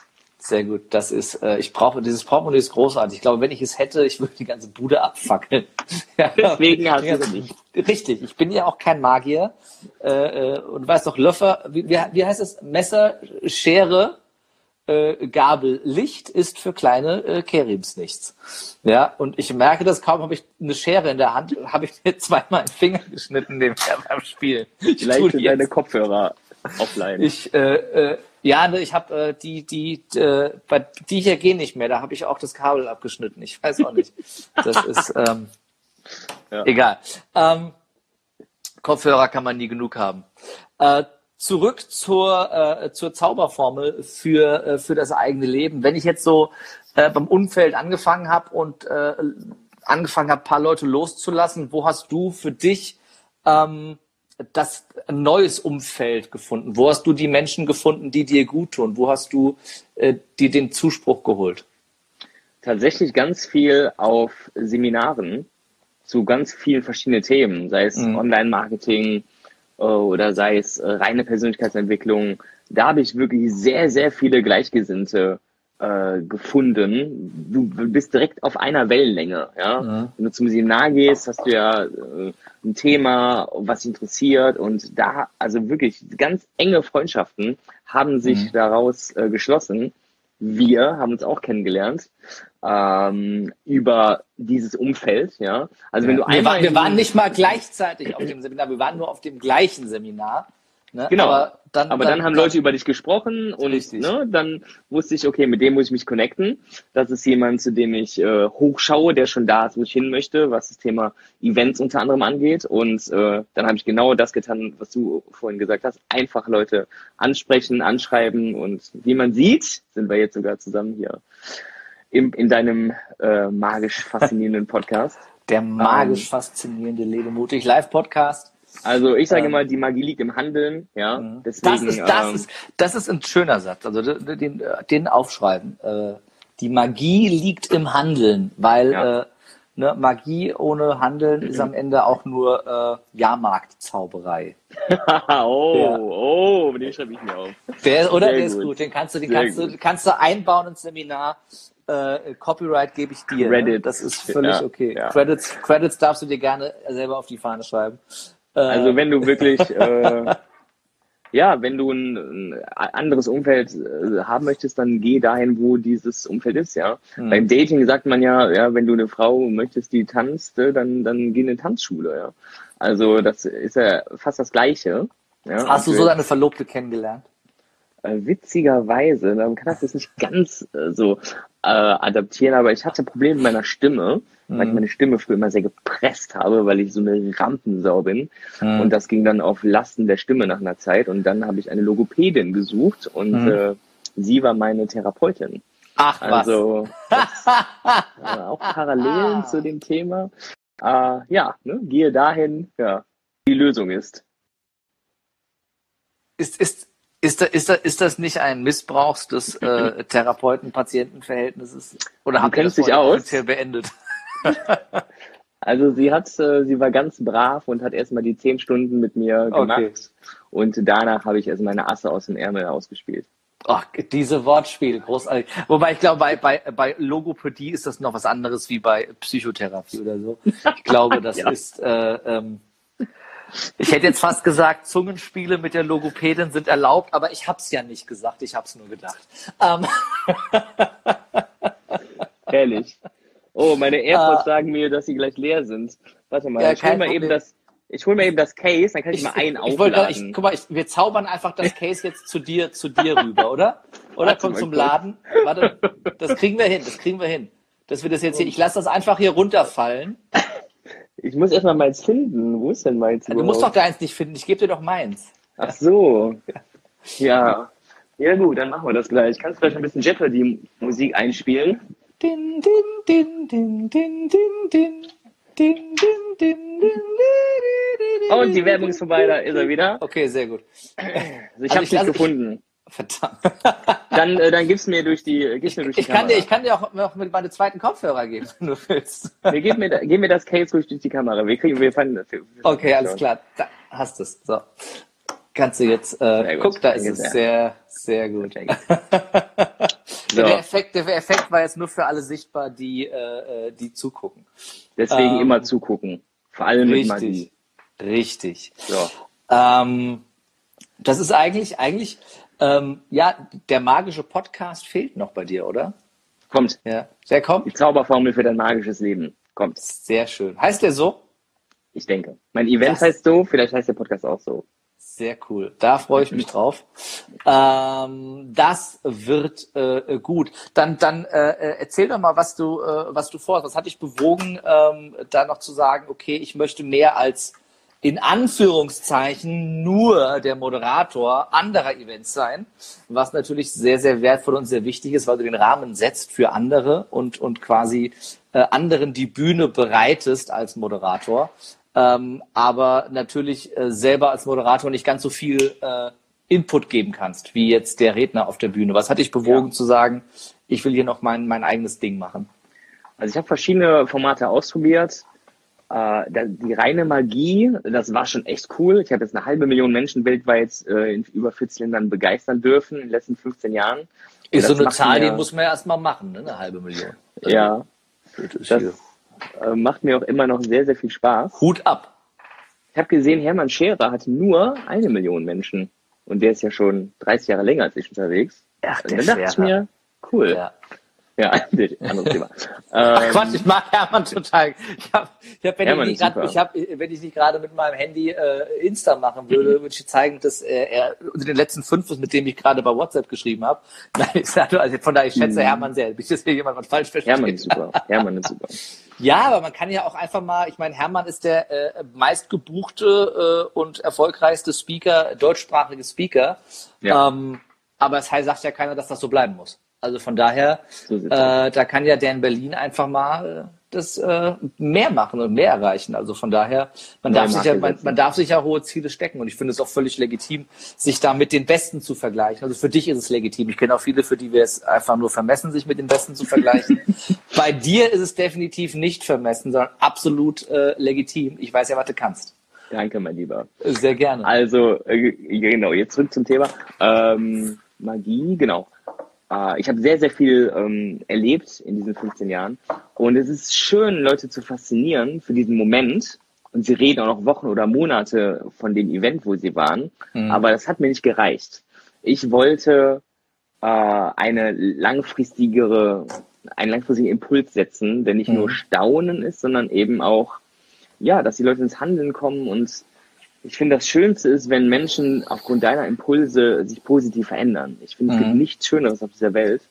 Sehr gut. Das ist, äh, ich brauche, dieses Portemonnaie ist großartig. Ich glaube, wenn ich es hätte, ich würde die ganze Bude abfackeln. [laughs] ja, Deswegen hast du es nicht. Richtig. Ich bin ja auch kein Magier. Äh, äh, und weißt doch, Löffer, wie, wie, heißt es? Messer, Schere, äh, Gabel, Licht ist für kleine äh, Kerims nichts. Ja, und ich merke das kaum, habe ich eine Schere in der Hand, habe ich mir [laughs] zweimal einen Finger geschnitten nebenher beim Spielen. Ich Vielleicht deine Kopfhörer offline. Ich, äh, äh, ja, ne, ich habe äh, die, die, äh, bei die hier gehen nicht mehr. Da habe ich auch das Kabel abgeschnitten. Ich weiß auch nicht. Das ist ähm, [laughs] ja. egal. Ähm, Kopfhörer kann man nie genug haben. Äh, zurück zur, äh, zur Zauberformel für, äh, für das eigene Leben. Wenn ich jetzt so äh, beim Umfeld angefangen habe und äh, angefangen habe, paar Leute loszulassen, wo hast du für dich ähm, das ein neues Umfeld gefunden? Wo hast du die Menschen gefunden, die dir gut tun? Wo hast du äh, dir den Zuspruch geholt? Tatsächlich ganz viel auf Seminaren zu ganz vielen verschiedenen Themen, sei es mhm. Online-Marketing äh, oder sei es äh, reine Persönlichkeitsentwicklung. Da habe ich wirklich sehr, sehr viele Gleichgesinnte äh, gefunden. Du bist direkt auf einer Wellenlänge. Ja? Mhm. Wenn du zum Seminar gehst, hast du ja äh, ein Thema, was dich interessiert und da, also wirklich ganz enge Freundschaften haben sich mhm. daraus äh, geschlossen. Wir haben uns auch kennengelernt ähm, über dieses Umfeld, ja. Also wenn du einmal wir, war, wir waren nicht mal gleichzeitig auf dem Seminar, wir waren nur auf dem gleichen Seminar. Ne? Genau. Aber dann, aber dann, dann haben dann, Leute über dich gesprochen und ne, dann wusste ich, okay, mit dem muss ich mich connecten. Das ist jemand, zu dem ich äh, hochschaue, der schon da ist, wo ich hin möchte, was das Thema Events unter anderem angeht. Und äh, dann habe ich genau das getan, was du vorhin gesagt hast. Einfach Leute ansprechen, anschreiben und wie man sieht, sind wir jetzt sogar zusammen hier im, in deinem äh, magisch [laughs] faszinierenden Podcast. Der magisch ähm, faszinierende Lebe mutig Live Podcast. Also ich sage ähm, mal, die Magie liegt im Handeln, ja. Mhm. Deswegen, das ist, das ähm, ist, das ist ein schöner Satz. Also den, den aufschreiben. Äh, die Magie liegt im Handeln, weil ja. äh, ne, Magie ohne Handeln ist am [clears throat] Ende auch nur äh, Jahrmarktzauberei. [laughs] oh, ja. oh, den schreibe ich mir auf. Der, oder Sehr der gut. ist gut. Den kannst du, den kannst du, kannst du einbauen ins Seminar. Äh, Copyright gebe ich dir. Ne? Credits. Ne? Das ist völlig ja, okay. Credits, Credits darfst du dir gerne selber auf die Fahne schreiben. Also wenn du wirklich, [laughs] äh, ja, wenn du ein, ein anderes Umfeld äh, haben möchtest, dann geh dahin, wo dieses Umfeld ist, ja. Mhm. Beim Dating sagt man ja, ja, wenn du eine Frau möchtest, die tanzt, äh, dann, dann geh in eine Tanzschule, ja. Also das ist ja fast das Gleiche. Ja? Hast du so deine Verlobte kennengelernt? Äh, witzigerweise, man kann das jetzt nicht ganz äh, so äh, adaptieren, aber ich hatte Probleme mit meiner Stimme, mhm. weil ich meine Stimme früher immer sehr gepresst habe, weil ich so eine Rampensau bin. Mhm. Und das ging dann auf Lasten der Stimme nach einer Zeit. Und dann habe ich eine Logopädin gesucht und mhm. äh, sie war meine Therapeutin. Ach, also das, [laughs] äh, auch Parallelen zu dem Thema. Äh, ja, ne, gehe dahin, ja, die Lösung ist. Ist, ist, ist, da, ist, da, ist das nicht ein Missbrauch des äh, [laughs] Therapeuten-Patienten-Verhältnisses? Oder habt ihr das sich aus? beendet? [laughs] also sie hat, äh, sie war ganz brav und hat erstmal die zehn Stunden mit mir gemacht. Okay. Und danach habe ich erst meine Asse aus dem Ärmel ausgespielt. Ach, diese Wortspiele, großartig. Wobei ich glaube, bei, bei, bei Logopädie ist das noch was anderes wie bei Psychotherapie oder so. Ich glaube, das [laughs] ja. ist äh, ähm, ich hätte jetzt fast gesagt, Zungenspiele mit der Logopädin sind erlaubt, aber ich habe es ja nicht gesagt, ich habe es nur gedacht. Ähm. [laughs] Herrlich. Oh, meine AirPods uh, sagen mir, dass sie gleich leer sind. Warte mal, ja, ich hol mal eben das, Ich hole mir eben das Case, dann kann ich, ich mal einen ich, aufladen. Ich, guck mal, ich, wir zaubern einfach das Case jetzt zu dir, zu dir rüber, oder? [laughs] Oder Warte komm zum kurz. Laden. Warte, das kriegen wir hin, das kriegen wir hin. Dass wir das jetzt hier, ich lasse das einfach hier runterfallen. Ich muss erstmal meins finden. Wo ist denn meins? Ja, du musst doch deins nicht finden, ich gebe dir doch meins. Ach so. Ja. Ja gut, dann machen wir das gleich. Kannst du vielleicht ein bisschen Jeopardy-Musik einspielen? Din, din, din, din, din, din, din. Und die Werbung ist vorbei, da ist er wieder. Okay, sehr gut. Also ich also habe dich gefunden. Verdammt. Dann, äh, dann gib's mir durch die, gib's mir durch die ich kann dir, ich kann dir auch noch mit meinem zweiten Kopfhörer geben, [laughs] wenn du willst. Nee, gib mir, gib mir das Case durch die Kamera. Wir kriegen, wir fanden das. Okay, alles klar. Da hast es. So. Kannst du jetzt, äh, guck, da ist es sehr, sehr gut. [laughs] so. der, Effekt, der Effekt war jetzt nur für alle sichtbar, die, äh, äh die zugucken. Deswegen ähm, immer zugucken. Vor allem richtig, mit Magie. Richtig. So. Ähm, das ist eigentlich, eigentlich, ähm, ja, der magische Podcast fehlt noch bei dir, oder? Kommt. Ja. Der kommt? Die Zauberformel für dein magisches Leben. Kommt. Sehr schön. Heißt der so? Ich denke. Mein Event das heißt so, vielleicht heißt der Podcast auch so. Sehr cool. Da freue ich mich drauf. Ähm, das wird äh, gut. Dann, dann äh, äh, erzähl doch mal, was du, äh, was du vorhast. Was hat dich bewogen, ähm, da noch zu sagen, okay, ich möchte mehr als in Anführungszeichen nur der Moderator anderer Events sein, was natürlich sehr, sehr wertvoll und sehr wichtig ist, weil du den Rahmen setzt für andere und, und quasi äh, anderen die Bühne bereitest als Moderator ähm, aber natürlich äh, selber als Moderator nicht ganz so viel äh, Input geben kannst, wie jetzt der Redner auf der Bühne. Was hat dich bewogen ja. zu sagen, ich will hier noch mein, mein eigenes Ding machen? Also ich habe verschiedene Formate ausprobiert. Äh, die reine Magie, das war schon echt cool. Ich habe jetzt eine halbe Million Menschen weltweit äh, in über 40 Ländern begeistern dürfen in den letzten 15 Jahren. Und ist so eine Zahl, die muss man ja erstmal machen, ne? eine halbe Million. Also, ja. Das, äh, macht mir auch immer noch sehr, sehr viel Spaß. Hut ab. Ich habe gesehen, Hermann Scherer hat nur eine Million Menschen. Und der ist ja schon 30 Jahre länger als ich unterwegs. Ach, der und dann dachte ich mir, cool. Ja. Ja, [laughs] anderes Thema. Ach ähm, Quatsch, ich mag Hermann total. Ich hab, ich hab, wenn, Hermann ich nicht grad, ich hab, wenn ich nicht gerade mit meinem Handy äh, Insta machen würde, [laughs] würde ich zeigen, dass äh, er unter den letzten fünf ist, mit dem ich gerade bei WhatsApp geschrieben habe. [laughs] Also von daher, ich schätze mhm. Hermann sehr. Bis jetzt hier jemand was falsch versteht. Hermann ist super. Hermann ist super. Ja, aber man kann ja auch einfach mal, ich meine, Hermann ist der äh, meistgebuchte äh, und erfolgreichste Speaker, deutschsprachige Speaker. Ja. Ähm, aber es heißt, sagt ja keiner, dass das so bleiben muss. Also von daher, so äh, da kann ja der in Berlin einfach mal äh, das äh, mehr machen und mehr erreichen. Also von daher, man darf, sich ja, man, man, darf sich ja hohe Ziele stecken und ich finde es auch völlig legitim, sich da mit den Besten zu vergleichen. Also für dich ist es legitim. Ich kenne auch viele, für die wir es einfach nur vermessen, sich mit den Besten zu vergleichen. [laughs] Bei dir ist es definitiv nicht vermessen, sondern absolut äh, legitim. Ich weiß ja, was du kannst. Danke, mein Lieber. Sehr gerne. Also, äh, genau, jetzt zurück zum Thema. Ähm, Magie, genau. Äh, ich habe sehr, sehr viel ähm, erlebt in diesen 15 Jahren. Und es ist schön, Leute zu faszinieren für diesen Moment. Und sie reden auch noch Wochen oder Monate von dem Event, wo sie waren. Mhm. Aber das hat mir nicht gereicht. Ich wollte äh, eine langfristigere, einen langfristigen Impuls setzen, der nicht mhm. nur Staunen ist, sondern eben auch, ja, dass die Leute ins Handeln kommen und ich finde, das Schönste ist, wenn Menschen aufgrund deiner Impulse sich positiv verändern. Ich finde, mhm. es gibt mhm. nichts Schöneres auf dieser Welt.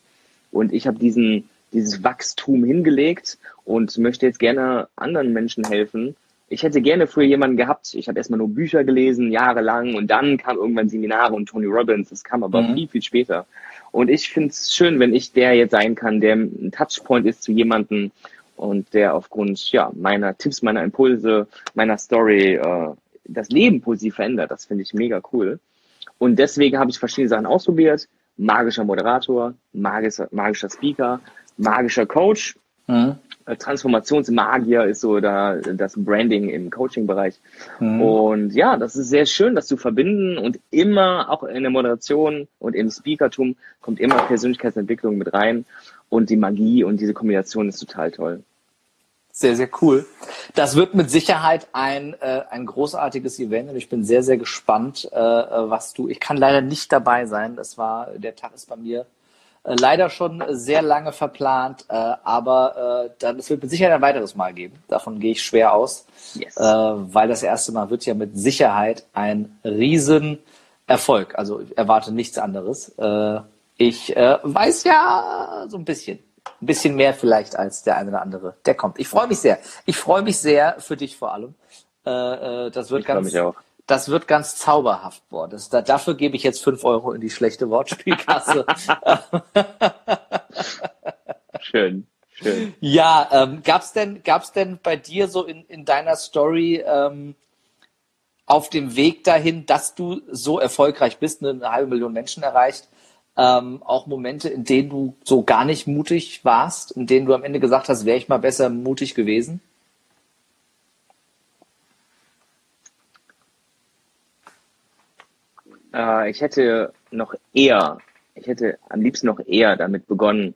Und ich habe diesen, dieses Wachstum hingelegt und möchte jetzt gerne anderen Menschen helfen. Ich hätte gerne früher jemanden gehabt. Ich habe erstmal nur Bücher gelesen, jahrelang, und dann kam irgendwann Seminare und Tony Robbins. Das kam aber mhm. viel, viel später. Und ich finde es schön, wenn ich der jetzt sein kann, der ein Touchpoint ist zu jemandem und der aufgrund ja, meiner Tipps, meiner Impulse, meiner Story äh, das Leben positiv verändert. Das finde ich mega cool. Und deswegen habe ich verschiedene Sachen ausprobiert. Magischer Moderator, magischer, magischer Speaker, magischer Coach. Mhm. Äh, Transformationsmagier ist so da das Branding im Coaching-Bereich. Mhm. Und ja, das ist sehr schön, das zu verbinden und immer auch in der Moderation und im Speakertum kommt immer Persönlichkeitsentwicklung mit rein und die Magie und diese Kombination ist total toll. Sehr, sehr cool. Das wird mit Sicherheit ein, äh, ein großartiges Event und ich bin sehr, sehr gespannt, äh, was du. Ich kann leider nicht dabei sein. Das war, der Tag ist bei mir Äh, leider schon sehr lange verplant, äh, aber äh, dann, es wird mit Sicherheit ein weiteres Mal geben. Davon gehe ich schwer aus, yes. äh, weil das erste Mal wird ja mit Sicherheit ein Riesenerfolg. Also ich erwarte nichts anderes. Äh, ich äh, weiß ja so ein bisschen. Ein bisschen mehr vielleicht als der eine oder andere. Der kommt. Ich freue mich sehr. Ich freue mich sehr für dich vor allem. Äh, äh das wird ich ganz, das wird ganz zauberhaft. Boah, das, da, dafür gebe ich jetzt fünf Euro in die schlechte Wortspielkasse. [laughs] schön, schön. Ja, ähm, gab's denn, gab's denn bei dir so in, in deiner Story ähm, auf dem Weg dahin, dass du so erfolgreich bist, eine halbe Million Menschen erreicht, ähm, auch Momente, in denen du so gar nicht mutig warst, in denen du am Ende gesagt hast, wäre ich mal besser mutig gewesen? Äh, ich hätte noch eher, ich hätte am liebsten noch eher damit begonnen,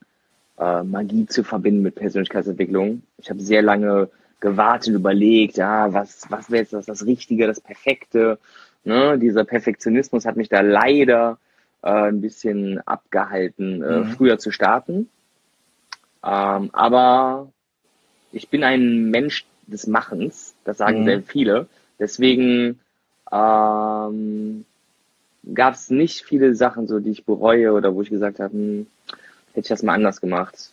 äh, Magie zu verbinden mit Persönlichkeitsentwicklung. Ich habe sehr lange gewartet, überlegt, ja, was, was wäre jetzt das, das Richtige, das Perfekte. Ne? Dieser Perfektionismus hat mich da leider äh, ein bisschen abgehalten, äh, mhm. früher zu starten. Ähm, aber ich bin ein Mensch des Machens, das sagen mhm. sehr viele. Deswegen ähm, gab es nicht viele Sachen, so die ich bereue oder wo ich gesagt habe, hm, hätte ich das mal anders gemacht.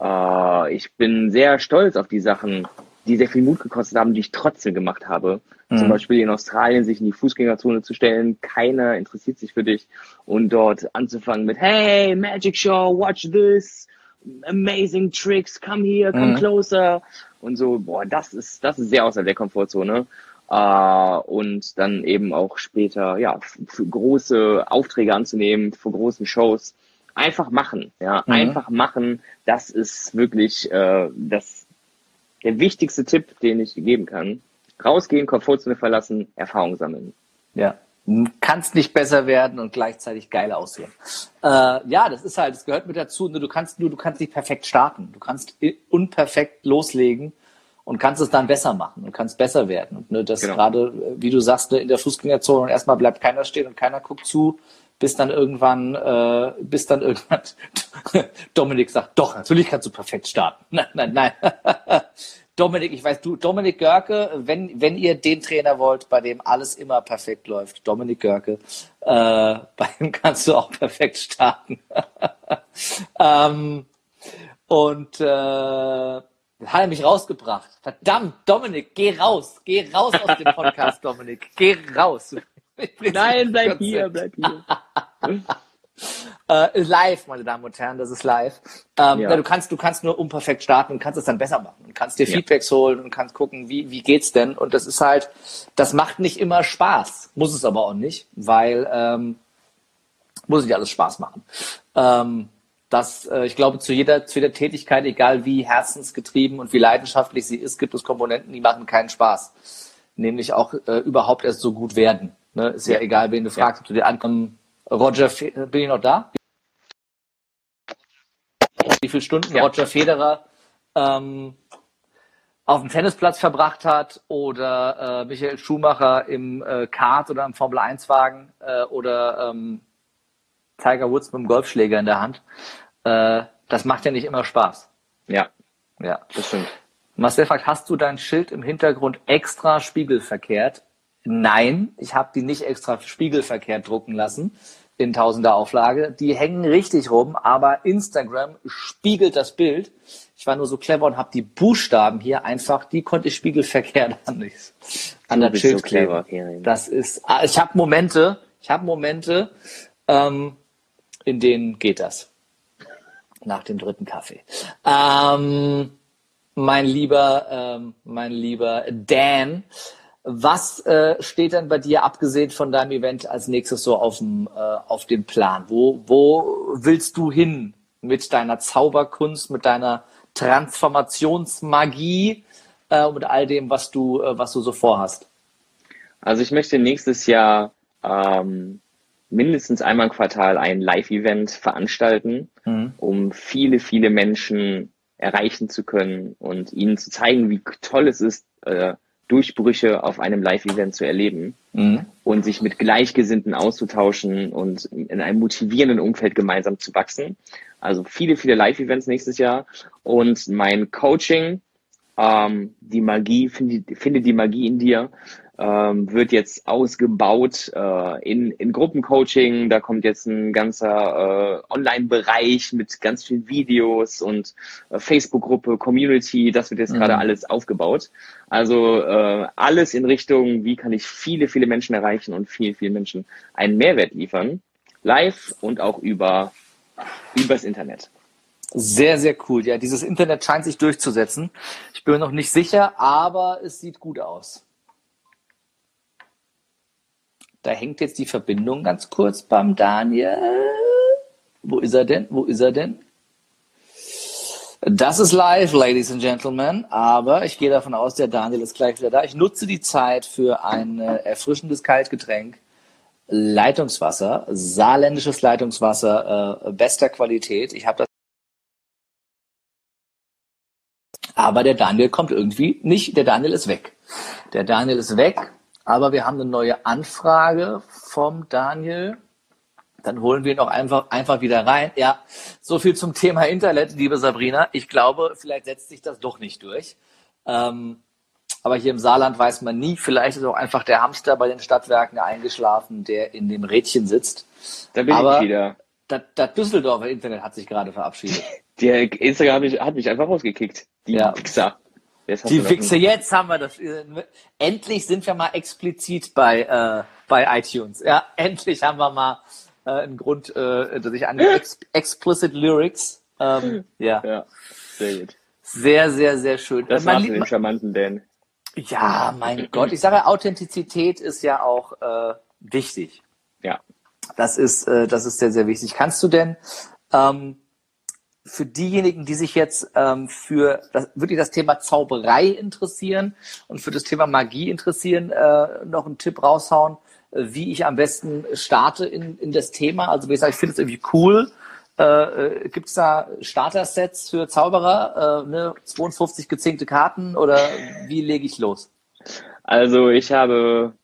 Äh, ich bin sehr stolz auf die Sachen, die sehr viel Mut gekostet haben, die ich trotzdem gemacht habe. Mhm. Zum Beispiel in Australien sich in die Fußgängerzone zu stellen, keiner interessiert sich für dich und dort anzufangen mit Hey, Magic Show, watch this, amazing tricks, come here, come mhm. closer und so. Boah, das ist das ist sehr außerhalb der Komfortzone. Uh, und dann eben auch später ja für große Aufträge anzunehmen, für großen Shows. Einfach machen, ja, mhm. einfach machen. Das ist wirklich äh, das der wichtigste Tipp, den ich geben kann. Rausgehen, Komfortzone verlassen, Erfahrung sammeln. Ja, kannst nicht besser werden und gleichzeitig geil aussehen. Äh, ja, das ist halt, das gehört mit dazu. Du kannst nur, du kannst nicht perfekt starten. Du kannst unperfekt loslegen und kannst es dann besser machen und kannst besser werden. Und ne, das genau. gerade, wie du sagst, ne, in der Fußgängerzone und erstmal bleibt keiner stehen und keiner guckt zu, bis dann irgendwann, äh, bis dann irgendwann [laughs] Dominik sagt, doch, natürlich kannst du perfekt starten. [laughs] Nein, nein, nein. [laughs] Dominik, ich weiß, du, Dominik Görke, wenn, wenn ihr den Trainer wollt, bei dem alles immer perfekt läuft, Dominik Görke, äh, bei dem kannst du auch perfekt starten. ähm, und äh, hat er mich rausgebracht. Verdammt, Dominik, geh raus. Geh raus aus dem Podcast, Dominik. Geh raus. Nein, bleib hier, bleib hier. [laughs] äh, live, meine Damen und Herren, das ist live. Ähm, ja. du kannst, du kannst nur unperfekt starten und kannst es dann besser machen und kannst dir ja. Feedbacks holen und kannst gucken, wie, wie geht's denn? Und das ist halt, das macht nicht immer Spaß, muss es aber auch nicht, weil ähm, muss nicht alles Spaß machen. Ähm, dass äh, ich glaube, zu jeder, zu jeder Tätigkeit, egal wie herzensgetrieben und wie leidenschaftlich sie ist, gibt es Komponenten, die machen keinen Spaß. Nämlich auch äh, überhaupt erst so gut werden. Ne? Ist ja, ja egal, wen du ja. fragst, ob du dir ankommst. Roger, bin ich noch da? Wie viele Stunden ja. Roger Federer ähm, auf dem Tennisplatz verbracht hat oder äh, Michael Schumacher im äh, Kart oder im Formel-1-Wagen äh, oder ähm, Tiger Woods mit dem Golfschläger in der Hand äh, das macht ja nicht immer Spaß. Ja, ja, das stimmt. Marcel fragt, hast du dein Schild im Hintergrund extra spiegelverkehrt? Nein, ich habe die nicht extra spiegelverkehrt drucken lassen in tausender Auflage. Die hängen richtig rum, aber Instagram spiegelt das Bild. Ich war nur so clever und habe die Buchstaben hier einfach, die konnte ich spiegelverkehrt [laughs] an, an das Schild so kleben. Das ist, ah, ich habe Momente, ich habe Momente, ähm, in denen geht das nach dem dritten Kaffee. Ähm, mein lieber, ähm, mein lieber Dan, was äh, steht denn bei dir, abgesehen von deinem Event, als nächstes so auf dem, äh, auf dem Plan? Wo, wo willst du hin mit deiner Zauberkunst, mit deiner Transformationsmagie äh, und mit all dem, was du, äh, was du so vorhast? Also ich möchte nächstes Jahr ähm, mindestens einmal im Quartal ein Live-Event veranstalten, mhm. um viele, viele Menschen erreichen zu können und ihnen zu zeigen, wie toll es ist, äh, Durchbrüche auf einem Live-Event zu erleben mhm. und sich mit Gleichgesinnten auszutauschen und in einem motivierenden Umfeld gemeinsam zu wachsen. Also viele, viele Live-Events nächstes Jahr und mein Coaching, ähm, die Magie, finde finde die Magie in dir, ähm, wird jetzt ausgebaut äh, in, in Gruppencoaching. Da kommt jetzt ein ganzer äh, Online-Bereich mit ganz vielen Videos und äh, Facebook-Gruppe, Community. Das wird jetzt mhm. gerade alles aufgebaut. Also äh, alles in Richtung, wie kann ich viele, viele Menschen erreichen und vielen, vielen Menschen einen Mehrwert liefern. Live und auch über übers Internet. Sehr, sehr cool. Ja, dieses Internet scheint sich durchzusetzen. Ich bin mir noch nicht sicher, aber es sieht gut aus. Da hängt jetzt die Verbindung ganz kurz beim Daniel. Wo ist er denn? Wo ist er denn? Das ist live, Ladies and Gentlemen, aber ich gehe davon aus, der Daniel ist gleich wieder da. Ich nutze die Zeit für ein äh, erfrischendes Kaltgetränk. Leitungswasser, saarländisches Leitungswasser, äh, bester Qualität. Ich habe das. Aber der Daniel kommt irgendwie nicht. Der Daniel ist weg. Der Daniel ist weg. Aber wir haben eine neue Anfrage vom Daniel. Dann holen wir ihn auch einfach, einfach wieder rein. Ja, so viel zum Thema Internet, liebe Sabrina. Ich glaube, vielleicht setzt sich das doch nicht durch. Ähm, aber hier im Saarland weiß man nie. Vielleicht ist auch einfach der Hamster bei den Stadtwerken eingeschlafen, der in dem Rädchen sitzt. Da bin aber ich wieder. Das, das Düsseldorfer Internet hat sich gerade verabschiedet. [laughs] Der Instagram hat mich, hat mich einfach rausgekickt. Die ja. Fixer. Die Fixe, jetzt haben wir das. Endlich sind wir mal explizit bei, äh, bei iTunes. Ja, [laughs] endlich haben wir mal äh, einen Grund, äh, dass ich an Ex Explicit Lyrics. Ähm, ja. ja, sehr gut. Sehr, sehr, sehr schön. Das war den charmanten Dan. Ja, mein Gott. Ich sage, Authentizität ist ja auch äh, wichtig. Ja. Das ist, äh, das ist sehr, sehr wichtig. Kannst du denn ähm, für diejenigen, die sich jetzt ähm, für das, wirklich das Thema Zauberei interessieren und für das Thema Magie interessieren, äh, noch einen Tipp raushauen, äh, wie ich am besten starte in, in das Thema. Also wie gesagt, ich finde es irgendwie cool. Äh, äh Gibt es da Starter-Sets für Zauberer, äh, ne? 52 gezinkte Karten oder wie lege ich los? Also ich habe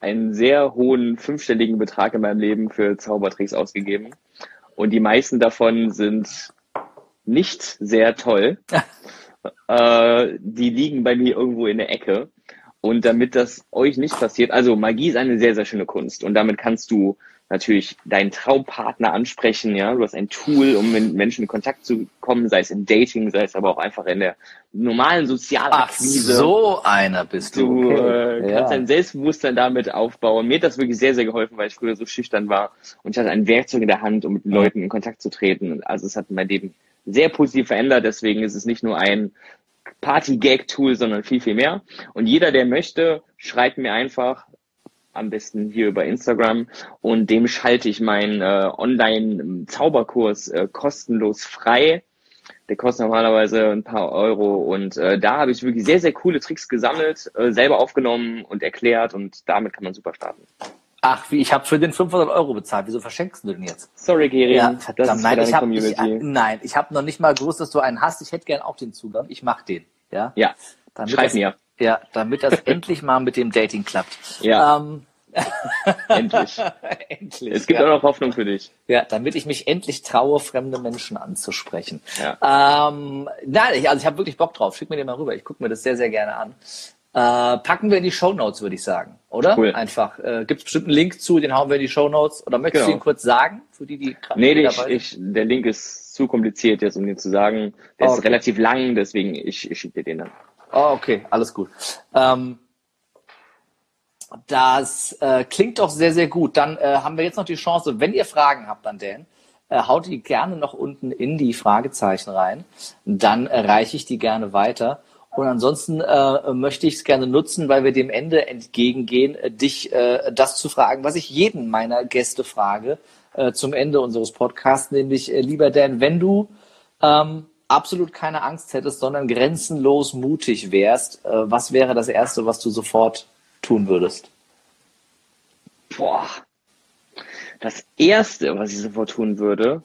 einen sehr hohen fünfstelligen Betrag in meinem Leben für Zaubertricks ausgegeben. Und die meisten davon sind nicht sehr toll. äh, die liegen bei mir irgendwo in der Ecke. Und damit das euch nicht passiert, also Magie ist eine sehr, sehr schöne Kunst. Und damit kannst du natürlich deinen Traumpartner ansprechen, ja. Du hast ein Tool, um mit Menschen in Kontakt zu kommen, sei es im Dating, sei es aber auch einfach in der normalen Sozialakquise. Ach, so einer bist du. Du okay. äh, kannst ja. dein Selbstbewusstsein damit aufbauen. Mir hat das wirklich sehr, sehr geholfen, weil ich früher so schüchtern war. Und ich hatte ein Werkzeug in der Hand, um mit Leuten in Kontakt zu treten. Also es hat mein Leben sehr positiv verändert. Deswegen ist es nicht nur ein Party-Gag-Tool, sondern viel, viel mehr. Und jeder, der möchte, schreibt mir einfach, am besten hier über Instagram und dem schalte ich meinen äh, Online-Zauberkurs äh, kostenlos frei. Der kostet normalerweise ein paar Euro und äh, da habe ich wirklich sehr, sehr coole Tricks gesammelt, äh, selber aufgenommen und erklärt und damit kann man super starten. Ach, wie, ich habe für den 500 Euro bezahlt. Wieso verschenkst du den jetzt? Sorry, Geri. Ja, ist nein, ich hab, Ich, nein, ich habe noch nicht mal gewusst, dass du einen hast. Ich hätte gern auch den Zugang. Ich mach den. Ja. Ja. Damit Schreib das, mir. Ja, damit das [laughs] endlich mal mit dem Dating klappt. Ja. Ähm, [laughs] endlich. [laughs] endlich. Es gibt ja. auch noch Hoffnung für dich. Ja, damit ich mich endlich traue, fremde Menschen anzusprechen. Ja. Ähm, nein, also ich habe wirklich Bock drauf. Schick mir den mal rüber. Ich gucke mir das sehr, sehr gerne an. Äh, packen wir in die Show Notes, würde ich sagen, oder? Cool. Einfach. Äh, Gibt es bestimmt einen Link zu, den hauen wir in die Show Notes. Oder möchtest genau. du ihn kurz sagen, für die, die gerade Nee, ich, ich, der Link ist zu kompliziert jetzt, um den zu sagen. Der okay. ist relativ lang, deswegen ich, ich schicke dir den dann. Oh, okay, alles gut. Ähm, das äh, klingt doch sehr, sehr gut. Dann äh, haben wir jetzt noch die Chance, wenn ihr Fragen habt an Dan, äh, haut die gerne noch unten in die Fragezeichen rein. Dann reiche ich die gerne weiter. Und ansonsten äh, möchte ich es gerne nutzen, weil wir dem Ende entgegengehen, äh, dich äh, das zu fragen, was ich jeden meiner Gäste frage äh, zum Ende unseres Podcasts, nämlich, äh, lieber Dan, wenn du ähm, absolut keine Angst hättest, sondern grenzenlos mutig wärst, äh, was wäre das Erste, was du sofort tun würdest? Boah. Das Erste, was ich sofort tun würde,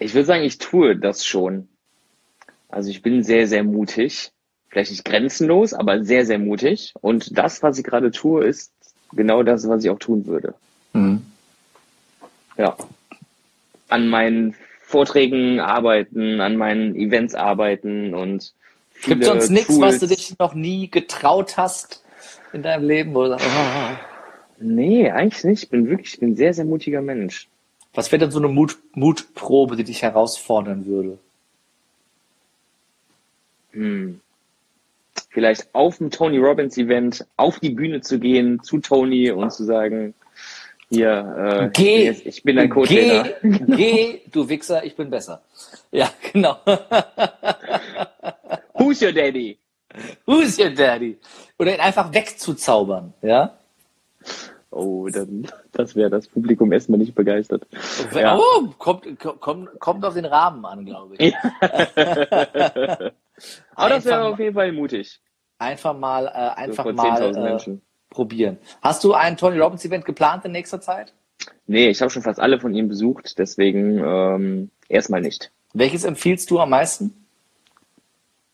Ich würde sagen, ich tue das schon. Also ich bin sehr, sehr mutig. Vielleicht nicht grenzenlos, aber sehr, sehr mutig. Und das, was ich gerade tue, ist genau das, was ich auch tun würde. Mhm. Ja. An meinen Vorträgen arbeiten, an meinen Events arbeiten und Gibt sonst nichts, was du dich noch nie getraut hast in deinem Leben? Wo du sagst, oh. Nee, eigentlich nicht. Ich bin wirklich, ich bin ein sehr, sehr mutiger Mensch. Was wäre denn so eine Mut, Mutprobe, die dich herausfordern würde? Hm. Vielleicht auf dem Tony Robbins Event auf die Bühne zu gehen zu Tony und zu sagen, hier, äh, geh, ich bin ein Co-Trainer. Geh, geh, du Wichser, ich bin besser. Ja, genau. Who's your daddy? Who's your daddy? Oder ihn einfach wegzuzaubern, ja? Oh, dann, das wäre das Publikum erstmal nicht begeistert. Ja. Oh, kommt, kommt, kommt auf den Rahmen an, glaube ich. [laughs] Aber das wäre auf jeden Fall mutig. Einfach mal, äh, einfach so mal äh, probieren. Hast du ein Tony Robbins Event geplant in nächster Zeit? Nee, ich habe schon fast alle von ihm besucht, deswegen ähm, erstmal nicht. Welches empfiehlst du am meisten?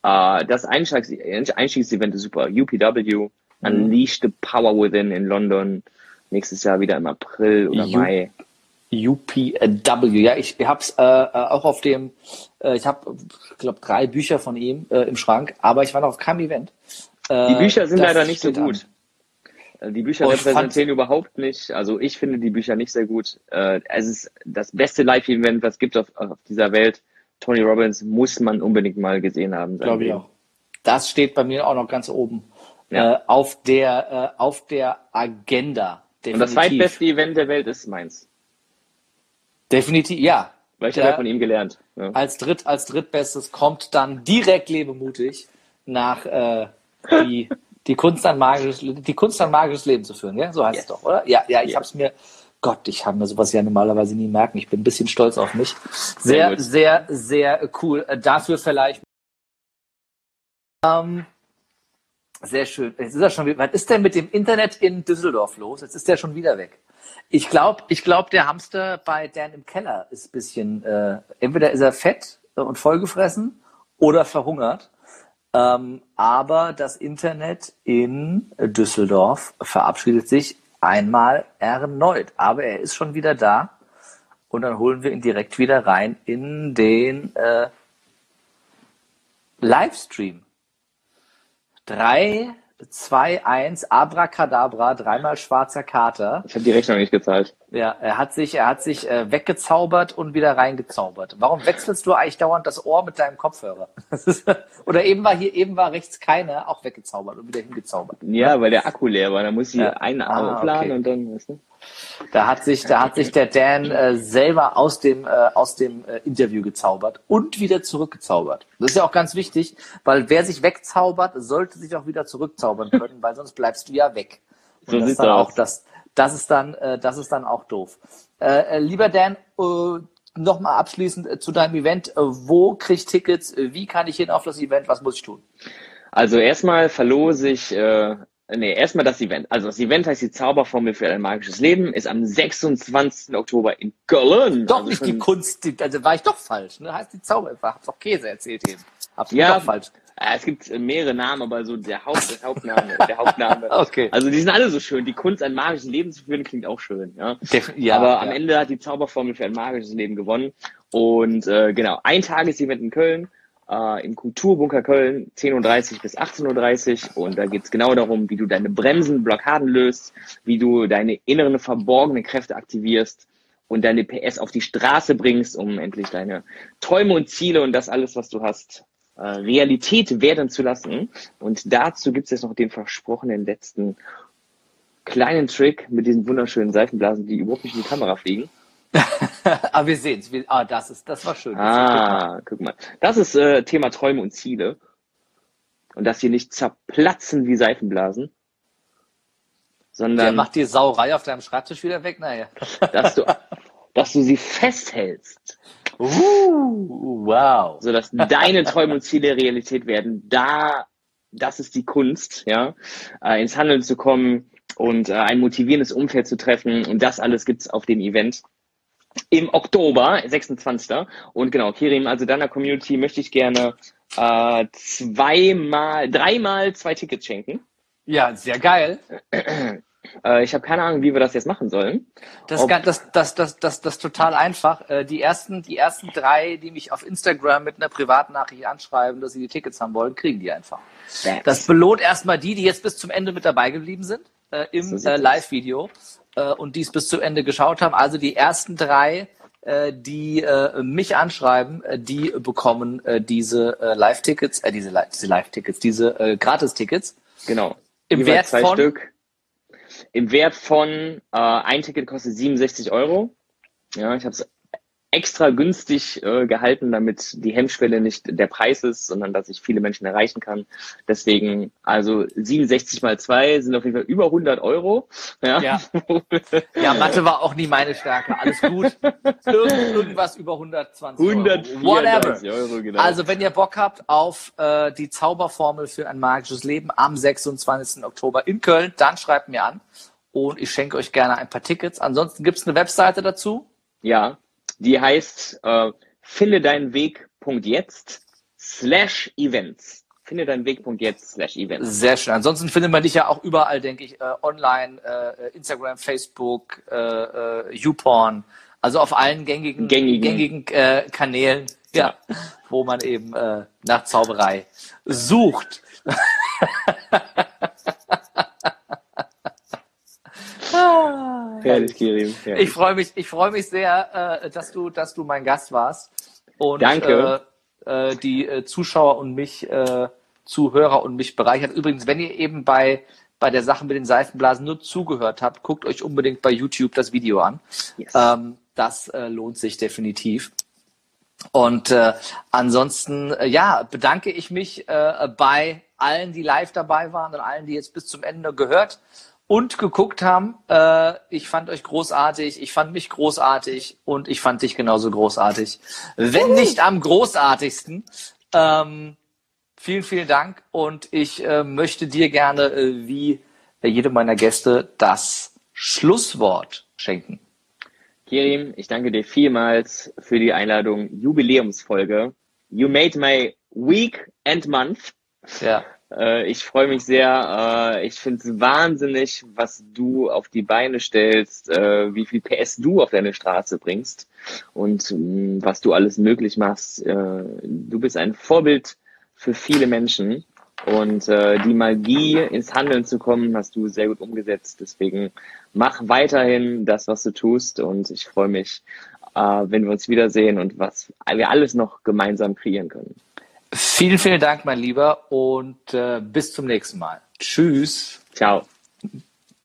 Uh, das Einstiegs Einstiegsevent ist super. UPW, mhm. Unleash the Power Within in London. Nächstes Jahr wieder im April oder U Mai. UPW, ja, ich habe es äh, äh, auch auf dem, äh, ich habe, ich glaube, drei Bücher von ihm äh, im Schrank, aber ich war noch auf keinem Event. Äh, die Bücher sind leider nicht so gut. An. Äh, die Bücher repräsentieren überhaupt nicht, also ich finde die Bücher nicht sehr gut. Äh, es ist das beste Live-Event, was gibt auf, auf dieser Welt. Tony Robbins muss man unbedingt mal gesehen haben. Glaube ich auch. Das steht bei mir auch noch ganz oben ja. äh, auf der äh, auf der Agenda. Definitiv. Und das zweitbeste Event der Welt ist meins. Definitiv, ja. Weil ich habe von ihm gelernt. Ja. Als dritt als drittbestes kommt dann direkt lebemutig nach äh, die die Kunst ein magisches die Kunst ein magisches Leben zu führen, ja? So heißt yes. es doch, oder? Ja, ja, ich yes. habe es mir Gott, ich habe mir sowas ja normalerweise nie merken. Ich bin ein bisschen stolz auf mich. Sehr, sehr, sehr, sehr cool. Äh, dafür vielleicht. Ähm, sehr schön. Jetzt ist er schon. Was ist denn mit dem Internet in Düsseldorf los? Jetzt ist der schon wieder weg. Ich glaube, ich glaub, der Hamster bei Dan im Keller ist ein bisschen. Äh, entweder ist er fett und vollgefressen oder verhungert. Ähm, aber das Internet in Düsseldorf verabschiedet sich einmal erneut. Aber er ist schon wieder da. Und dann holen wir ihn direkt wieder rein in den äh, Livestream. Drei 2-1, Abracadabra, dreimal schwarzer Kater. Ich habe die Rechnung nicht gezahlt. Ja, er hat sich, er hat sich äh, weggezaubert und wieder reingezaubert. Warum wechselst du eigentlich dauernd das Ohr mit deinem Kopfhörer? [laughs] Oder eben war hier, eben war rechts keiner, auch weggezaubert und wieder hingezaubert. Ja, weil der Akku leer war. Da muss ich ja. einen ah, aufladen okay. und dann, weißt du? Da hat sich, da hat sich der Dan äh, selber aus dem, äh, aus dem äh, Interview gezaubert und wieder zurückgezaubert. Das ist ja auch ganz wichtig, weil wer sich wegzaubert, sollte sich auch wieder zurückzaubern können, weil sonst bleibst du ja weg. Und so das ist dann auch das, das ist dann, äh, das ist dann auch doof. Äh, äh lieber Dan, äh, nochmal abschließend äh, zu deinem Event. Äh, wo krieg ich Tickets? Wie kann ich hin auf das Event? Was muss ich tun? Also erstmal verlose ich äh, Nee, erstmal das Event. Also das Event heißt die Zauberformel für ein magisches Leben, ist am 26. Oktober in Köln. Doch also nicht die Kunst, also war ich doch falsch. Ne? Heißt die Zauber, hab's doch Käse erzählt eben. Hab's ja, doch falsch. Es gibt mehrere Namen, aber so der, Haupt, der Hauptname, [laughs] der Hauptname. okay. Also die sind alle so schön. Die Kunst, ein magisches Leben zu führen, klingt auch schön. Ja. ja aber ja. am Ende hat die Zauberformel für ein magisches Leben gewonnen. Und äh, genau, ein Tagesevent in Köln äh, im Kulturbunker Köln 10.30 Uhr bis 18.30 Uhr und da geht es genau darum, wie du deine Bremsen, Blockaden löst, wie du deine inneren verborgenen Kräfte aktivierst und deine PS auf die Straße bringst, um endlich deine Träume und Ziele und das alles, was du hast, äh, Realität werden zu lassen. Und dazu gibt es jetzt noch den versprochenen letzten kleinen Trick mit diesen wunderschönen Seifenblasen, die überhaupt nicht in die Kamera fliegen. [laughs] [laughs] Aber wir sehen es. Ah, das ist, das war schön. Ah, guck mal. Das ist äh, Thema Träume und Ziele. Und dass sie nicht zerplatzen wie Seifenblasen. Sondern. Der macht die Sauerei auf deinem Schreibtisch wieder weg, naja. [laughs] Dass du, dass du sie festhältst. Uh, wow. Sodass deine Träume und Ziele Realität werden. Da, das ist die Kunst, ja, äh, ins Handeln zu kommen und äh, ein motivierendes Umfeld zu treffen. Und das alles gibt's auf dem Event. Im Oktober, 26. Und genau, Kirim, also deiner Community möchte ich gerne äh, zweimal, dreimal zwei Tickets schenken. Ja, sehr geil. Äh, ich habe keine Ahnung, wie wir das jetzt machen sollen. Das ist das, das, das, das, das total einfach. Äh, die ersten, die ersten drei, die mich auf Instagram mit einer Privatnachricht anschreiben, dass sie die Tickets haben wollen, kriegen die einfach. Das belohnt erstmal die, die jetzt bis zum Ende mit dabei geblieben sind äh, im so äh, Live-Video äh, und dies bis zum Ende geschaut haben. Also die ersten drei, äh, die äh, mich anschreiben, äh, die bekommen äh, diese äh, Live-Tickets, äh, diese, diese Live-Tickets, diese äh, Gratis-Tickets. Genau. Im Wert zwei von Stück. Im Wert von äh, ein Ticket kostet 67 Euro. Ja, ich habe es extra günstig äh, gehalten, damit die Hemmschwelle nicht der Preis ist, sondern dass ich viele Menschen erreichen kann. Deswegen, also 67 mal 2 sind auf jeden Fall über 100 Euro. Ja, ja. [laughs] ja Mathe war auch nie meine Stärke. Alles gut. Irgend, irgendwas über 120 Euro. Whatever. Euro genau. Also wenn ihr Bock habt auf äh, die Zauberformel für ein magisches Leben am 26. Oktober in Köln, dann schreibt mir an und ich schenke euch gerne ein paar Tickets. Ansonsten gibt es eine Webseite dazu. Ja, die heißt äh, finde deinen Weg.jetzt slash Events. Finde deinen Weg.jetzt slash Events. Sehr schön. Ansonsten findet man dich ja auch überall, denke ich, äh, online, äh, Instagram, Facebook, äh, äh, YouPorn, also auf allen gängigen, gängigen, gängigen äh, Kanälen, ja, wo man eben äh, nach Zauberei sucht. [laughs] Herrlich, Kirim. Ich freue mich, ich freue mich sehr, äh, dass du, dass du mein Gast warst. Und, Danke. Äh, äh, die äh, Zuschauer und mich, äh, Zuhörer und mich bereichert. Übrigens, wenn ihr eben bei bei der Sache mit den Seifenblasen nur zugehört habt, guckt euch unbedingt bei YouTube das Video an. Yes. Ähm, das äh, lohnt sich definitiv. Und ansonsten, ja, bedanke ich mich bei allen, die live dabei waren und allen, die jetzt bis zum Ende gehört und geguckt haben. Äh, ich fand euch großartig, ich fand mich großartig und ich fand dich genauso großartig. Wenn nicht am großartigsten. Ähm, vielen, vielen Dank und ich äh, möchte dir gerne, äh, wie jede meiner Gäste, das Schlusswort schenken. Kirim, ich danke dir vielmals für die Einladung. Jubiläumsfolge. You made my week and month. Ja. Äh, ich freue mich sehr. Äh, ich finde es wahnsinnig, was du auf die Beine stellst, äh, wie viel PS du auf deine Straße bringst und mm, was du alles möglich machst. du bist ein Vorbild für viele Menschen und die Magie ins Handeln zu kommen, hast du sehr gut umgesetzt. Deswegen mach weiterhin das, was du tust und ich freue mich, wenn wir uns wiedersehen und was wir alles noch gemeinsam kreieren können. Vielen, vielen Dank, mein Lieber, und äh, bis zum nächsten Mal. Tschüss. Ciao.